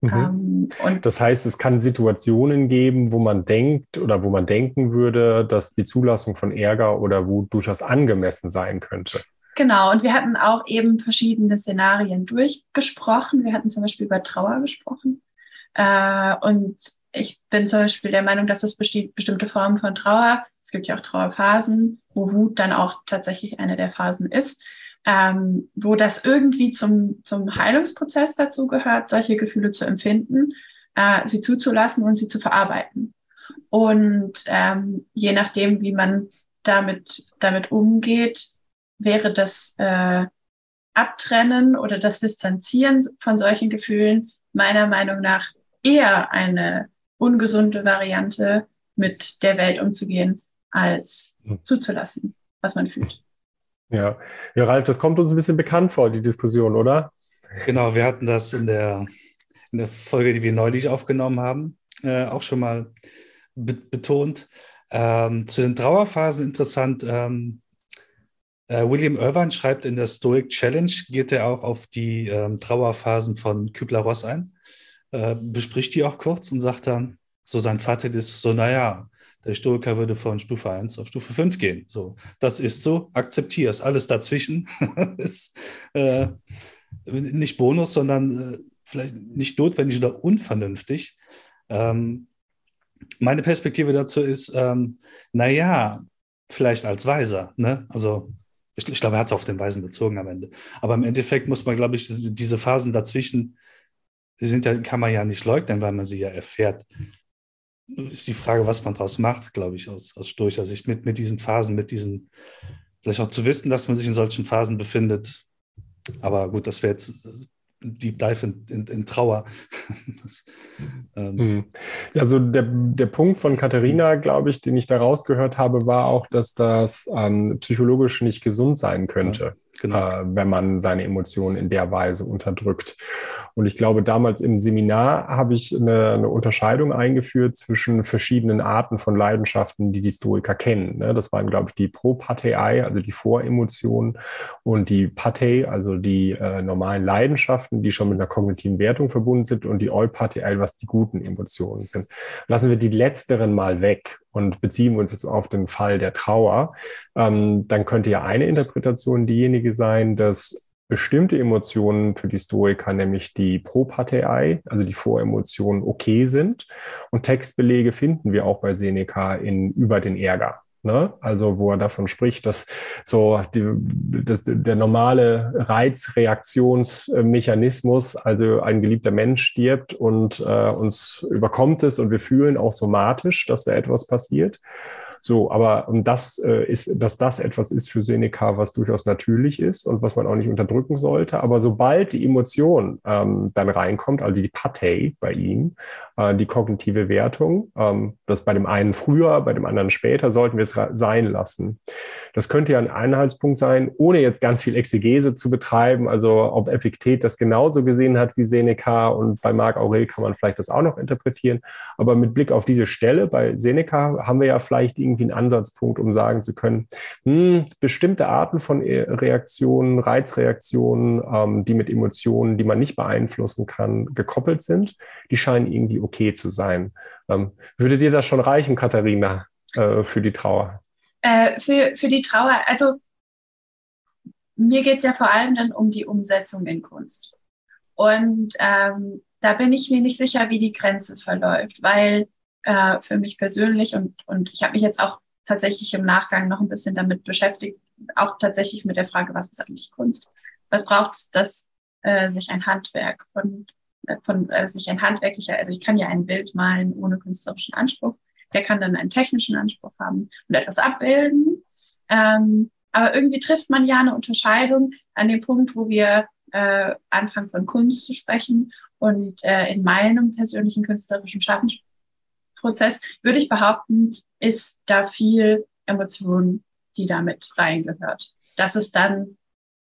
Mhm. Ähm, das heißt, es kann Situationen geben, wo man denkt oder wo man denken würde, dass die Zulassung von Ärger oder Wut durchaus angemessen sein könnte. Genau, und wir hatten auch eben verschiedene Szenarien durchgesprochen. Wir hatten zum Beispiel über Trauer gesprochen. Äh, und ich bin zum Beispiel der Meinung, dass es bestimmte Formen von Trauer, es gibt ja auch Trauerphasen, wo Wut dann auch tatsächlich eine der Phasen ist, ähm, wo das irgendwie zum, zum Heilungsprozess dazu gehört, solche Gefühle zu empfinden, äh, sie zuzulassen und sie zu verarbeiten. Und ähm, je nachdem, wie man damit, damit umgeht, wäre das äh, Abtrennen oder das Distanzieren von solchen Gefühlen meiner Meinung nach eher eine ungesunde Variante, mit der Welt umzugehen, als hm. zuzulassen, was man fühlt. Ja. ja, Ralf, das kommt uns ein bisschen bekannt vor, die Diskussion, oder? Genau, wir hatten das in der, in der Folge, die wir neulich aufgenommen haben, äh, auch schon mal be betont. Ähm, zu den Trauerphasen interessant. Ähm, äh, William Irvine schreibt in der Stoic Challenge, geht er auch auf die ähm, Trauerphasen von Kübler-Ross ein, äh, bespricht die auch kurz und sagt dann, so sein Fazit ist so, naja, der Stoiker würde von Stufe 1 auf Stufe 5 gehen. So, das ist so, akzeptier es. Alles dazwischen ist äh, nicht Bonus, sondern äh, vielleicht nicht notwendig oder unvernünftig. Ähm, meine Perspektive dazu ist, ähm, naja, vielleicht als Weiser. Ne? Also ich, ich glaube, er hat es auf den Weisen bezogen am Ende. Aber im Endeffekt muss man, glaube ich, diese Phasen dazwischen, die sind ja, kann man ja nicht leugnen, weil man sie ja erfährt ist die Frage, was man daraus macht, glaube ich, aus, aus stoischer Sicht, mit, mit diesen Phasen, mit diesen, vielleicht auch zu wissen, dass man sich in solchen Phasen befindet. Aber gut, das wäre jetzt Deep Dive in, in, in Trauer. das, ähm. Hm. Also der, der Punkt von Katharina, glaube ich, den ich da rausgehört habe, war auch, dass das ähm, psychologisch nicht gesund sein könnte. Ja, genau. äh, wenn man seine Emotionen in der Weise unterdrückt. Und ich glaube, damals im Seminar habe ich eine, eine Unterscheidung eingeführt zwischen verschiedenen Arten von Leidenschaften, die die Stoiker kennen. Ne? Das waren, glaube ich, die Pro-Patei, also die Voremotionen, und die Patei, also die äh, normalen Leidenschaften, die schon mit einer kognitiven Wertung verbunden sind, und die Eupatei, was die guten Emotionen sind. Lassen wir die letzteren mal weg und beziehen wir uns jetzt auf den Fall der Trauer, ähm, dann könnte ja eine Interpretation diejenige sein, dass bestimmte Emotionen für die Stoiker, nämlich die Propatei, also die Voremotionen, okay sind. Und Textbelege finden wir auch bei Seneca in über den Ärger. Ne? Also wo er davon spricht, dass so die, dass der normale Reizreaktionsmechanismus, also ein geliebter Mensch stirbt und äh, uns überkommt es und wir fühlen auch somatisch, dass da etwas passiert. So, aber das äh, ist, dass das etwas ist für Seneca, was durchaus natürlich ist und was man auch nicht unterdrücken sollte. Aber sobald die Emotion ähm, dann reinkommt, also die Patei bei ihm, äh, die kognitive Wertung, ähm, das bei dem einen früher, bei dem anderen später, sollten wir es sein lassen. Das könnte ja ein Einheitspunkt sein, ohne jetzt ganz viel Exegese zu betreiben. Also ob Effektet das genauso gesehen hat wie Seneca und bei Marc Aurel kann man vielleicht das auch noch interpretieren. Aber mit Blick auf diese Stelle bei Seneca haben wir ja vielleicht irgendwie irgendwie einen Ansatzpunkt, um sagen zu können, hm, bestimmte Arten von e-, Reaktionen, Reizreaktionen, ähm, die mit Emotionen, die man nicht beeinflussen kann, gekoppelt sind, die scheinen irgendwie okay zu sein. Ähm, würde dir das schon reichen, Katharina, äh, für die Trauer? Äh, für, für die Trauer, also mir geht es ja vor allem dann um die Umsetzung in Kunst. Und ähm, da bin ich mir nicht sicher, wie die Grenze verläuft, weil äh, für mich persönlich und, und ich habe mich jetzt auch tatsächlich im Nachgang noch ein bisschen damit beschäftigt, auch tatsächlich mit der Frage, was ist eigentlich Kunst? Was braucht es, dass äh, sich ein Handwerk von, äh, von äh, sich ein handwerklicher, also ich kann ja ein Bild malen ohne künstlerischen Anspruch, der kann dann einen technischen Anspruch haben und etwas abbilden. Ähm, aber irgendwie trifft man ja eine Unterscheidung an dem Punkt, wo wir äh, anfangen von Kunst zu sprechen und äh, in meinem persönlichen künstlerischen Schaffen Prozess, würde ich behaupten, ist da viel Emotion, die damit reingehört. Dass es dann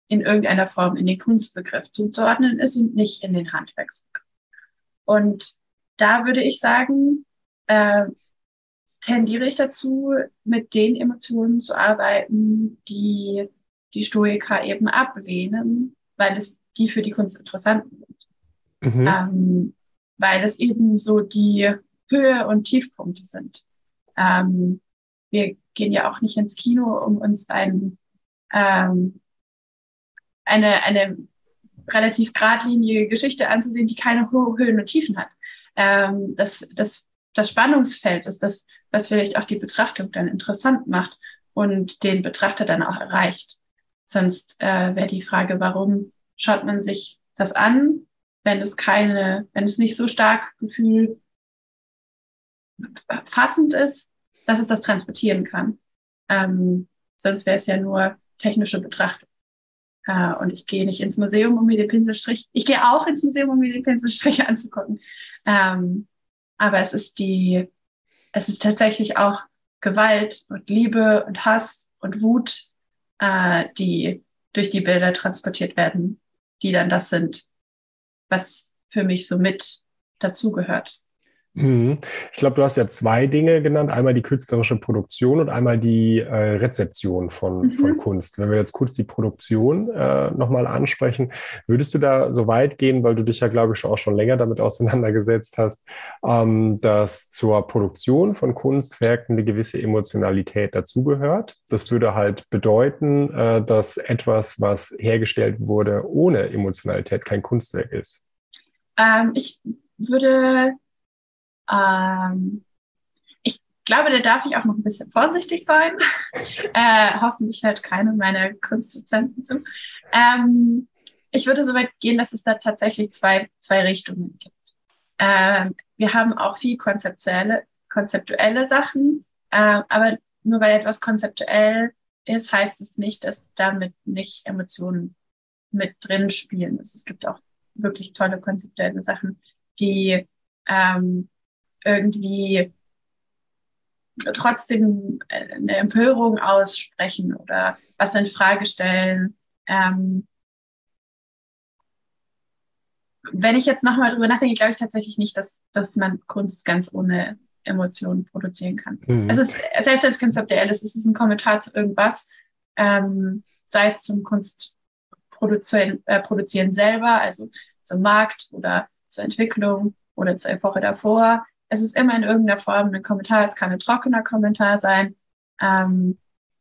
in irgendeiner Form in den Kunstbegriff zuzuordnen ist und nicht in den Handwerksbegriff. Und da würde ich sagen, äh, tendiere ich dazu, mit den Emotionen zu arbeiten, die die Stoiker eben ablehnen, weil es die für die Kunst interessanten sind. Mhm. Ähm, weil es eben so die Höhe und Tiefpunkte sind. Ähm, wir gehen ja auch nicht ins Kino, um uns ein, ähm, eine, eine relativ geradlinige Geschichte anzusehen, die keine Höhen und Tiefen hat. Ähm, das, das, das Spannungsfeld ist das, was vielleicht auch die Betrachtung dann interessant macht und den Betrachter dann auch erreicht. Sonst äh, wäre die Frage, warum schaut man sich das an, wenn es keine, wenn es nicht so stark Gefühl fassend ist, dass es das transportieren kann. Ähm, sonst wäre es ja nur technische Betrachtung. Äh, und ich gehe nicht ins Museum, um mir den Pinselstrich, ich gehe auch ins Museum, um mir den Pinselstrich anzugucken. Ähm, aber es ist die, es ist tatsächlich auch Gewalt und Liebe und Hass und Wut, äh, die durch die Bilder transportiert werden, die dann das sind, was für mich so mit dazugehört. Mhm. Ich glaube, du hast ja zwei Dinge genannt. Einmal die künstlerische Produktion und einmal die äh, Rezeption von, mhm. von Kunst. Wenn wir jetzt kurz die Produktion äh, nochmal ansprechen, würdest du da so weit gehen, weil du dich ja, glaube ich, auch schon länger damit auseinandergesetzt hast, ähm, dass zur Produktion von Kunstwerken eine gewisse Emotionalität dazugehört? Das würde halt bedeuten, äh, dass etwas, was hergestellt wurde ohne Emotionalität, kein Kunstwerk ist. Ähm, ich würde ähm, ich glaube, da darf ich auch noch ein bisschen vorsichtig sein. äh, hoffentlich hört keine meiner Kunstdozenten zu. Ähm, ich würde so weit gehen, dass es da tatsächlich zwei, zwei Richtungen gibt. Ähm, wir haben auch viel konzeptuelle, konzeptuelle Sachen, äh, aber nur weil etwas konzeptuell ist, heißt es nicht, dass damit nicht Emotionen mit drin spielen. Also es gibt auch wirklich tolle konzeptuelle Sachen, die ähm, irgendwie trotzdem eine Empörung aussprechen oder was in Frage stellen, Ähm, wenn ich jetzt nochmal drüber nachdenke, glaube ich tatsächlich nicht, dass, dass man Kunst ganz ohne Emotionen produzieren kann. Mhm. Es ist selbst es konzeptuell es ist ein Kommentar zu irgendwas, ähm, sei es zum Kunstproduzieren äh, produzieren selber, also zum Markt oder zur Entwicklung oder zur Epoche davor. Es ist immer in irgendeiner Form ein Kommentar. Es kann ein trockener Kommentar sein. Ähm,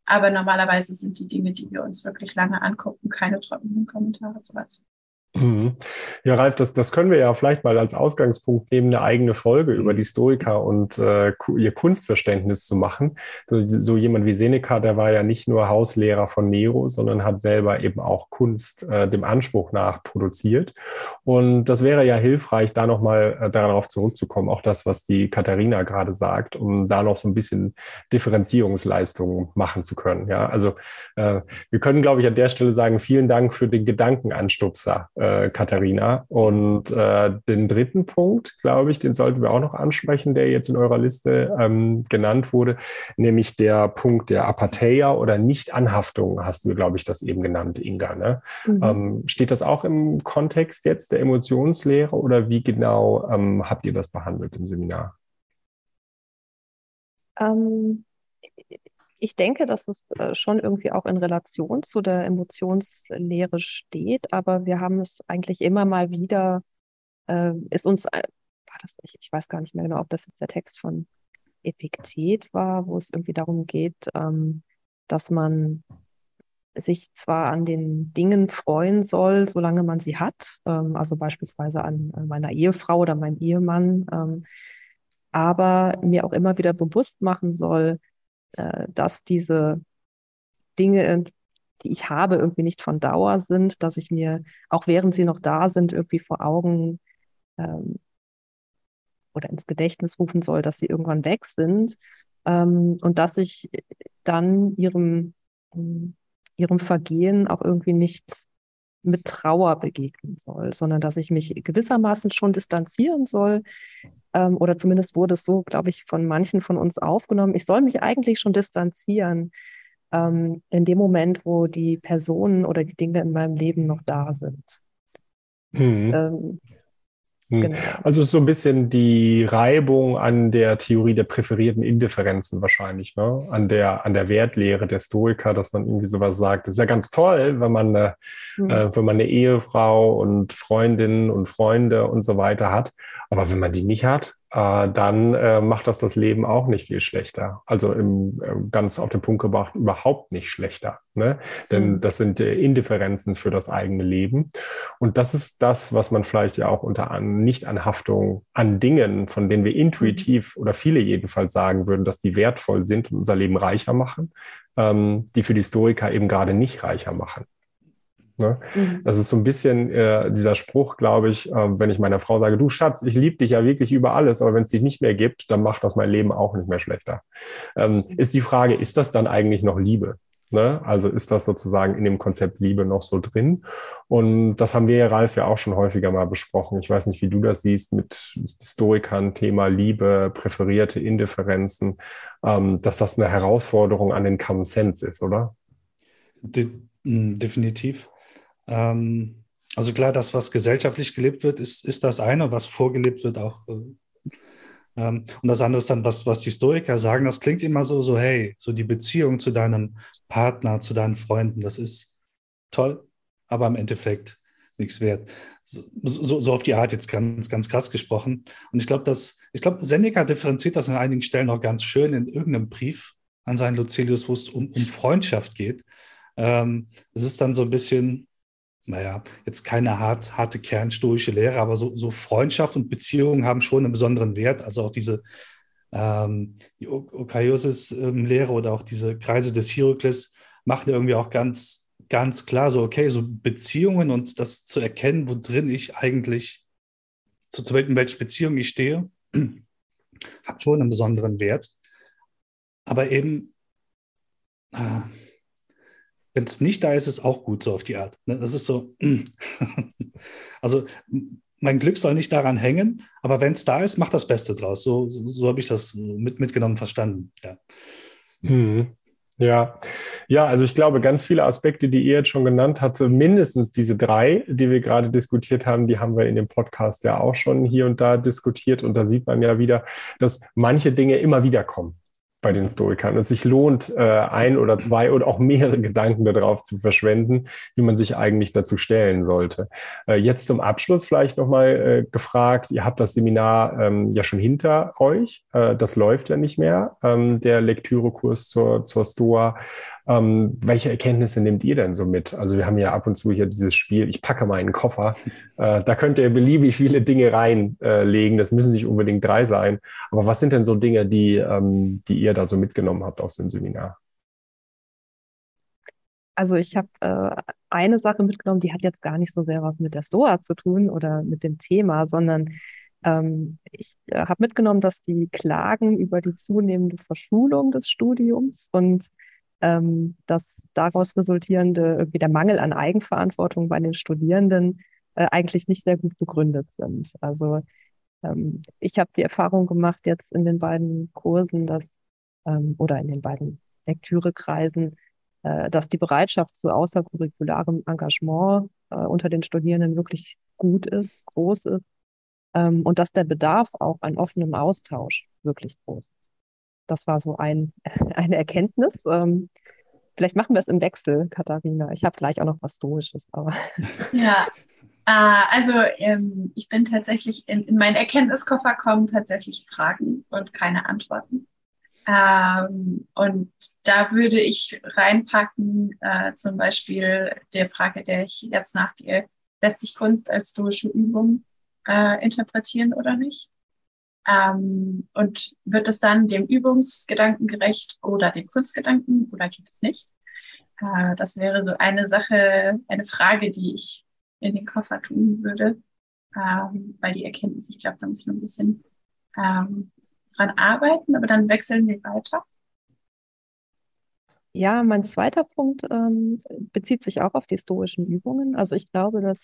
aber normalerweise sind die Dinge, die wir uns wirklich lange angucken, keine trockenen Kommentare zu was. Mhm. Ja, Ralf, das, das können wir ja vielleicht mal als Ausgangspunkt nehmen, eine eigene Folge über die Stoiker und äh, ihr Kunstverständnis zu machen. So, so, jemand wie Seneca, der war ja nicht nur Hauslehrer von Nero, sondern hat selber eben auch Kunst äh, dem Anspruch nach produziert. Und das wäre ja hilfreich, da nochmal äh, darauf zurückzukommen, auch das, was die Katharina gerade sagt, um da noch so ein bisschen Differenzierungsleistungen machen zu können. Ja, also äh, wir können, glaube ich, an der Stelle sagen, vielen Dank für den Gedankenanstupser äh, Katharina. Und äh, den dritten Punkt, glaube ich, den sollten wir auch noch ansprechen, der jetzt in eurer Liste ähm, genannt wurde, nämlich der Punkt der Apatheia oder Nichtanhaftung, hast du, glaube ich, das eben genannt, Inga. Ne? Mhm. Ähm, steht das auch im Kontext jetzt der Emotionslehre oder wie genau ähm, habt ihr das behandelt im Seminar? Ich denke, dass es äh, schon irgendwie auch in Relation zu der Emotionslehre steht, aber wir haben es eigentlich immer mal wieder, äh, ist uns, äh, war das, ich, ich weiß gar nicht mehr genau, ob das jetzt der Text von Epiktet war, wo es irgendwie darum geht, ähm, dass man sich zwar an den Dingen freuen soll, solange man sie hat, ähm, also beispielsweise an, an, meiner Ehefrau oder meinem Ehemann, ähm, aber mir auch immer wieder bewusst machen soll, äh, dass diese Dinge, die ich habe, irgendwie nicht von Dauer sind, dass ich mir, auch während sie noch da sind, irgendwie vor Augen ähm, oder ins Gedächtnis rufen soll, dass sie irgendwann weg sind. Ähm, und dass ich dann ihrem, ihrem Vergehen auch irgendwie nicht mit Trauer begegnen soll, sondern dass ich mich gewissermaßen schon distanzieren soll, ähm, oder zumindest wurde es so, glaube ich, von manchen von uns aufgenommen. Ich soll mich eigentlich schon distanzieren ähm, in dem Moment, wo die Personen oder die Dinge in meinem Leben noch da sind. Mhm. Ähm, hm. Genau. Also so ein bisschen die Reibung an der Theorie der präferierten Indifferenzen wahrscheinlich, ne? An der, an der Wertlehre der Stoiker, dass man irgendwie sowas sagt. Das ist ja ganz toll, wenn man eine, mhm. äh, wenn man eine Ehefrau und Freundinnen und Freunde und so weiter hat. Aber wenn man die nicht hat, äh, dann äh, macht das das Leben auch nicht viel schlechter. Also im, äh, ganz auf den Punkt gebracht, überhaupt nicht schlechter. Ne? Denn mhm. das sind äh, Indifferenzen für das eigene Leben. Und das ist das, was man vielleicht ja auch unter an Nichtanhaftung an Dingen, von denen wir intuitiv mhm. oder viele jedenfalls sagen würden, dass die wertvoll sind und unser Leben reicher machen, ähm, die für die Stoiker eben gerade nicht reicher machen. Ne? Mhm. Das ist so ein bisschen äh, dieser Spruch, glaube ich, äh, wenn ich meiner Frau sage, du Schatz, ich liebe dich ja wirklich über alles, aber wenn es dich nicht mehr gibt, dann macht das mein Leben auch nicht mehr schlechter. Ähm, ist die Frage, ist das dann eigentlich noch Liebe? Ne? Also ist das sozusagen in dem Konzept Liebe noch so drin? Und das haben wir ja, Ralf, ja auch schon häufiger mal besprochen. Ich weiß nicht, wie du das siehst mit Historikern, Thema Liebe, präferierte Indifferenzen, ähm, dass das eine Herausforderung an den Common Sense ist, oder? De definitiv. Ähm, also klar, das, was gesellschaftlich gelebt wird, ist, ist das eine, was vorgelebt wird auch. Äh, ähm, und das andere ist dann, was, was Historiker sagen, das klingt immer so, so, hey, so die Beziehung zu deinem Partner, zu deinen Freunden, das ist toll, aber im Endeffekt nichts wert. So, so, so auf die Art jetzt ganz, ganz krass gesprochen. Und ich glaube, dass, ich glaube, Seneca differenziert das an einigen Stellen auch ganz schön in irgendeinem Brief an seinen Lucilius, wo es um, um Freundschaft geht. Ähm, es ist dann so ein bisschen, naja, jetzt keine hart, harte kernstoische Lehre, aber so, so Freundschaft und Beziehungen haben schon einen besonderen Wert. Also auch diese ähm, die Okaiosis-Lehre oder auch diese Kreise des Hierokles machen irgendwie auch ganz, ganz klar so, okay, so Beziehungen und das zu erkennen, wo drin ich eigentlich, zu, zu welchen Beziehung ich stehe, hat schon einen besonderen Wert. Aber eben, äh, wenn es nicht da ist, ist es auch gut so auf die Art. Ne? Das ist so. also mein Glück soll nicht daran hängen, aber wenn es da ist, mach das Beste draus. So, so, so habe ich das mit, mitgenommen verstanden. Ja. Mhm. Ja, ja, also ich glaube, ganz viele Aspekte, die ihr jetzt schon genannt habt, mindestens diese drei, die wir gerade diskutiert haben, die haben wir in dem Podcast ja auch schon hier und da diskutiert. Und da sieht man ja wieder, dass manche Dinge immer wieder kommen bei den Stoikern. Es sich lohnt, äh, ein oder zwei oder auch mehrere Gedanken darauf zu verschwenden, wie man sich eigentlich dazu stellen sollte. Äh, jetzt zum Abschluss vielleicht nochmal äh, gefragt, ihr habt das Seminar ähm, ja schon hinter euch, das läuft ja nicht mehr, ähm, der Lektürekurs zur, zur Stoa. Ähm, welche Erkenntnisse nehmt ihr denn so mit? Also wir haben ja ab und zu hier dieses Spiel, ich packe meinen Koffer. Äh, da könnt ihr beliebig viele Dinge reinlegen. Äh, das müssen nicht unbedingt drei sein. Aber was sind denn so Dinge, die, ähm, die ihr da so mitgenommen habt aus dem Seminar? Also ich habe äh, eine Sache mitgenommen, die hat jetzt gar nicht so sehr was mit der Stoa zu tun oder mit dem Thema, sondern ähm, ich äh, habe mitgenommen, dass die Klagen über die zunehmende Verschulung des Studiums und ähm, dass daraus resultierende irgendwie der Mangel an Eigenverantwortung bei den Studierenden äh, eigentlich nicht sehr gut begründet sind. Also ähm, ich habe die Erfahrung gemacht jetzt in den beiden Kursen, dass ähm, oder in den beiden Lektürekreisen, äh, dass die Bereitschaft zu außercurricularem Engagement äh, unter den Studierenden wirklich gut ist, groß ist ähm, und dass der Bedarf auch an offenem Austausch wirklich groß ist. Das war so ein, eine Erkenntnis. Ähm, vielleicht machen wir es im Wechsel, Katharina. Ich habe gleich auch noch was Stoisches. Aber. Ja, äh, also ähm, ich bin tatsächlich, in, in meinen Erkenntniskoffer kommen tatsächlich Fragen und keine Antworten. Ähm, und da würde ich reinpacken, äh, zum Beispiel der Frage, der ich jetzt nachgehe, lässt sich Kunst als stoische Übung äh, interpretieren oder nicht? Ähm, und wird es dann dem Übungsgedanken gerecht oder dem Kunstgedanken oder geht es nicht? Äh, das wäre so eine Sache, eine Frage, die ich in den Koffer tun würde, ähm, weil die Erkenntnis, ich glaube, da muss ich noch ein bisschen ähm, dran arbeiten, aber dann wechseln wir weiter. Ja, mein zweiter Punkt ähm, bezieht sich auch auf die stoischen Übungen. Also ich glaube, dass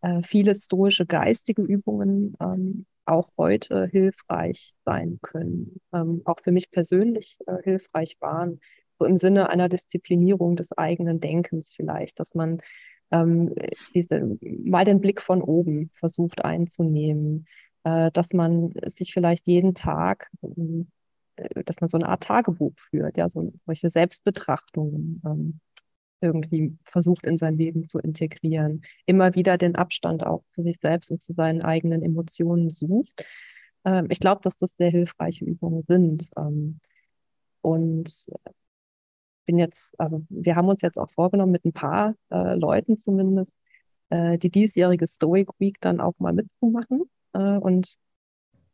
äh, viele stoische geistige Übungen ähm, auch heute hilfreich sein können, ähm, auch für mich persönlich äh, hilfreich waren, so im Sinne einer Disziplinierung des eigenen Denkens vielleicht, dass man ähm, diese, mal den Blick von oben versucht einzunehmen, äh, dass man sich vielleicht jeden Tag, äh, dass man so eine Art Tagebuch führt, ja, so solche Selbstbetrachtungen ähm, irgendwie versucht in sein Leben zu integrieren, immer wieder den Abstand auch zu sich selbst und zu seinen eigenen Emotionen sucht. Ähm, ich glaube, dass das sehr hilfreiche Übungen sind. Ähm, und bin jetzt, also wir haben uns jetzt auch vorgenommen, mit ein paar äh, Leuten zumindest äh, die diesjährige Stoic Week dann auch mal mitzumachen. Äh, und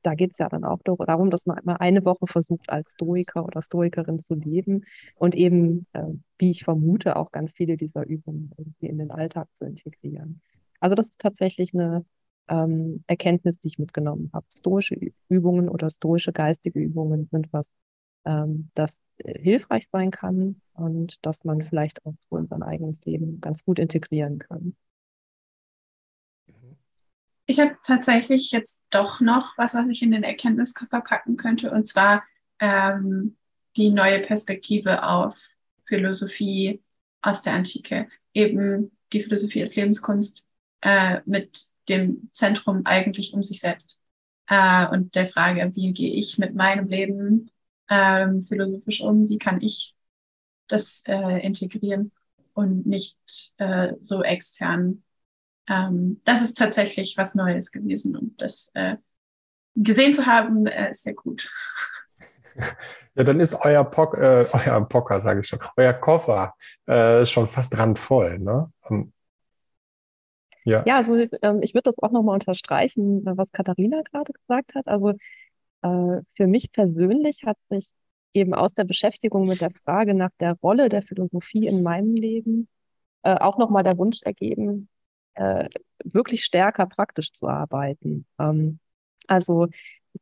da geht es ja dann auch darum, dass man einmal eine Woche versucht, als Stoiker oder Stoikerin zu leben und eben, äh, wie ich vermute, auch ganz viele dieser Übungen irgendwie in den Alltag zu integrieren. Also das ist tatsächlich eine ähm, Erkenntnis, die ich mitgenommen habe. Stoische Übungen oder stoische geistige Übungen sind was, ähm, das äh, hilfreich sein kann und dass man vielleicht auch so in sein eigenes Leben ganz gut integrieren kann. Ich habe tatsächlich jetzt doch noch was, was ich in den Erkenntniskoffer packen könnte, und zwar ähm, die neue Perspektive auf Philosophie aus der Antike. Eben die Philosophie als Lebenskunst äh, mit dem Zentrum eigentlich um sich selbst. Äh, und der Frage, wie gehe ich mit meinem Leben ähm, philosophisch um? Wie kann ich das äh, integrieren und nicht äh, so extern ähm, das ist tatsächlich was Neues gewesen und das äh, gesehen zu haben, äh, ist sehr gut. Ja, dann ist euer, Pock, äh, euer Pocker, sage ich schon, euer Koffer äh, schon fast randvoll, ne? Um, ähm, ja. ja, also ähm, ich würde das auch nochmal unterstreichen, was Katharina gerade gesagt hat. Also äh, für mich persönlich hat sich eben aus der Beschäftigung mit der Frage nach der Rolle der Philosophie in meinem Leben äh, auch nochmal der Wunsch ergeben, äh, wirklich stärker praktisch zu arbeiten. Ähm, also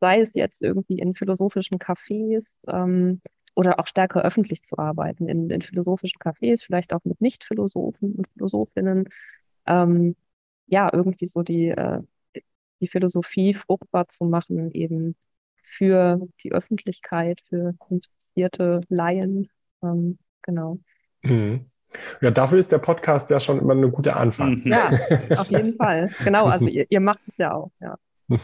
sei es jetzt irgendwie in philosophischen Cafés ähm, oder auch stärker öffentlich zu arbeiten, in, in philosophischen Cafés, vielleicht auch mit Nicht-Philosophen und Philosophinnen. Ähm, ja, irgendwie so die, äh, die Philosophie fruchtbar zu machen, eben für die Öffentlichkeit, für interessierte Laien Ähm, genau. Mhm. Ja, dafür ist der Podcast ja schon immer eine gute Anfang. Mhm. Ja, auf jeden Fall. Genau, also ihr, ihr macht es ja auch, ja.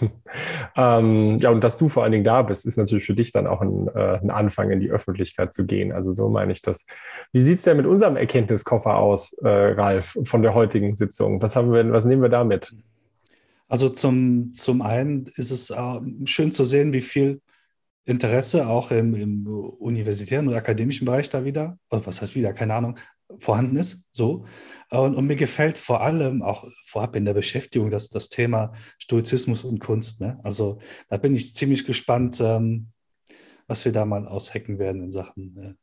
ähm, ja, und dass du vor allen Dingen da bist, ist natürlich für dich dann auch ein, äh, ein Anfang, in die Öffentlichkeit zu gehen. Also so meine ich das. Wie sieht es denn mit unserem Erkenntniskoffer aus, äh, Ralf, von der heutigen Sitzung? Was haben wir, was nehmen wir damit? Also zum, zum einen ist es äh, schön zu sehen, wie viel Interesse auch im, im, universitären und akademischen Bereich da wieder, also was heißt wieder, keine Ahnung, vorhanden ist. So. Und, und, mir gefällt vor allem auch vorab in der Beschäftigung das, das Thema Stoizismus und Kunst. Ne? Also da bin ich ziemlich gespannt, ähm, was wir da mal aushacken werden in Sachen äh,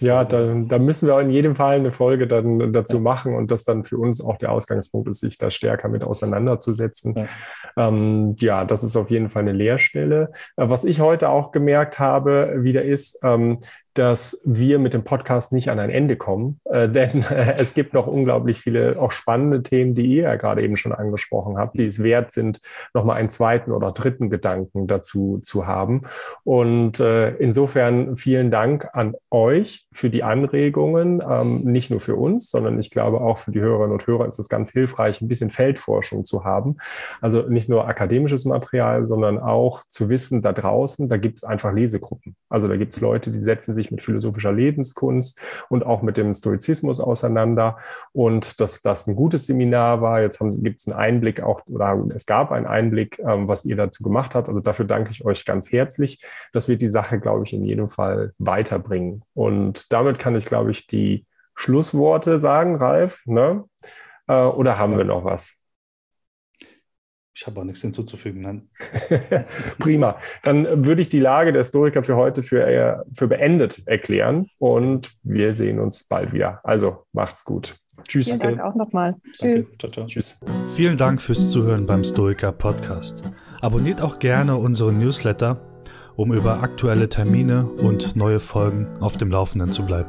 ja, da, da, müssen wir in jedem Fall eine Folge dann dazu ja. machen und das dann für uns auch der Ausgangspunkt ist, sich da stärker mit auseinanderzusetzen. Ja, ähm, ja das ist auf jeden Fall eine Lehrstelle. Äh, was ich heute auch gemerkt habe, wieder ist, ähm, dass wir mit dem Podcast nicht an ein Ende kommen, äh, denn äh, es gibt noch unglaublich viele auch spannende Themen, die ihr ja gerade eben schon angesprochen habt, die es wert sind, nochmal einen zweiten oder dritten Gedanken dazu zu haben. Und äh, insofern vielen Dank an euch für die Anregungen, ähm, nicht nur für uns, sondern ich glaube auch für die Hörerinnen und Hörer ist es ganz hilfreich, ein bisschen Feldforschung zu haben. Also nicht nur akademisches Material, sondern auch zu wissen, da draußen, da gibt es einfach Lesegruppen. Also da gibt es Leute, die setzen sich mit philosophischer Lebenskunst und auch mit dem Stoizismus auseinander. Und dass das ein gutes Seminar war. Jetzt gibt es einen Einblick auch, oder es gab einen Einblick, ähm, was ihr dazu gemacht habt. Also dafür danke ich euch ganz herzlich. Das wird die Sache, glaube ich, in jedem Fall weiterbringen. Und damit kann ich, glaube ich, die Schlussworte sagen, Ralf. Ne? Äh, oder haben wir noch was? Ich habe auch nichts hinzuzufügen. Nein. Prima. Dann würde ich die Lage der Historiker für heute für, äh, für beendet erklären und wir sehen uns bald wieder. Also macht's gut. Tschüss. Vielen Dank auch nochmal. Tschüss. Ciao, ciao. Tschüss. Vielen Dank fürs Zuhören beim Stoiker Podcast. Abonniert auch gerne unseren Newsletter, um über aktuelle Termine und neue Folgen auf dem Laufenden zu bleiben.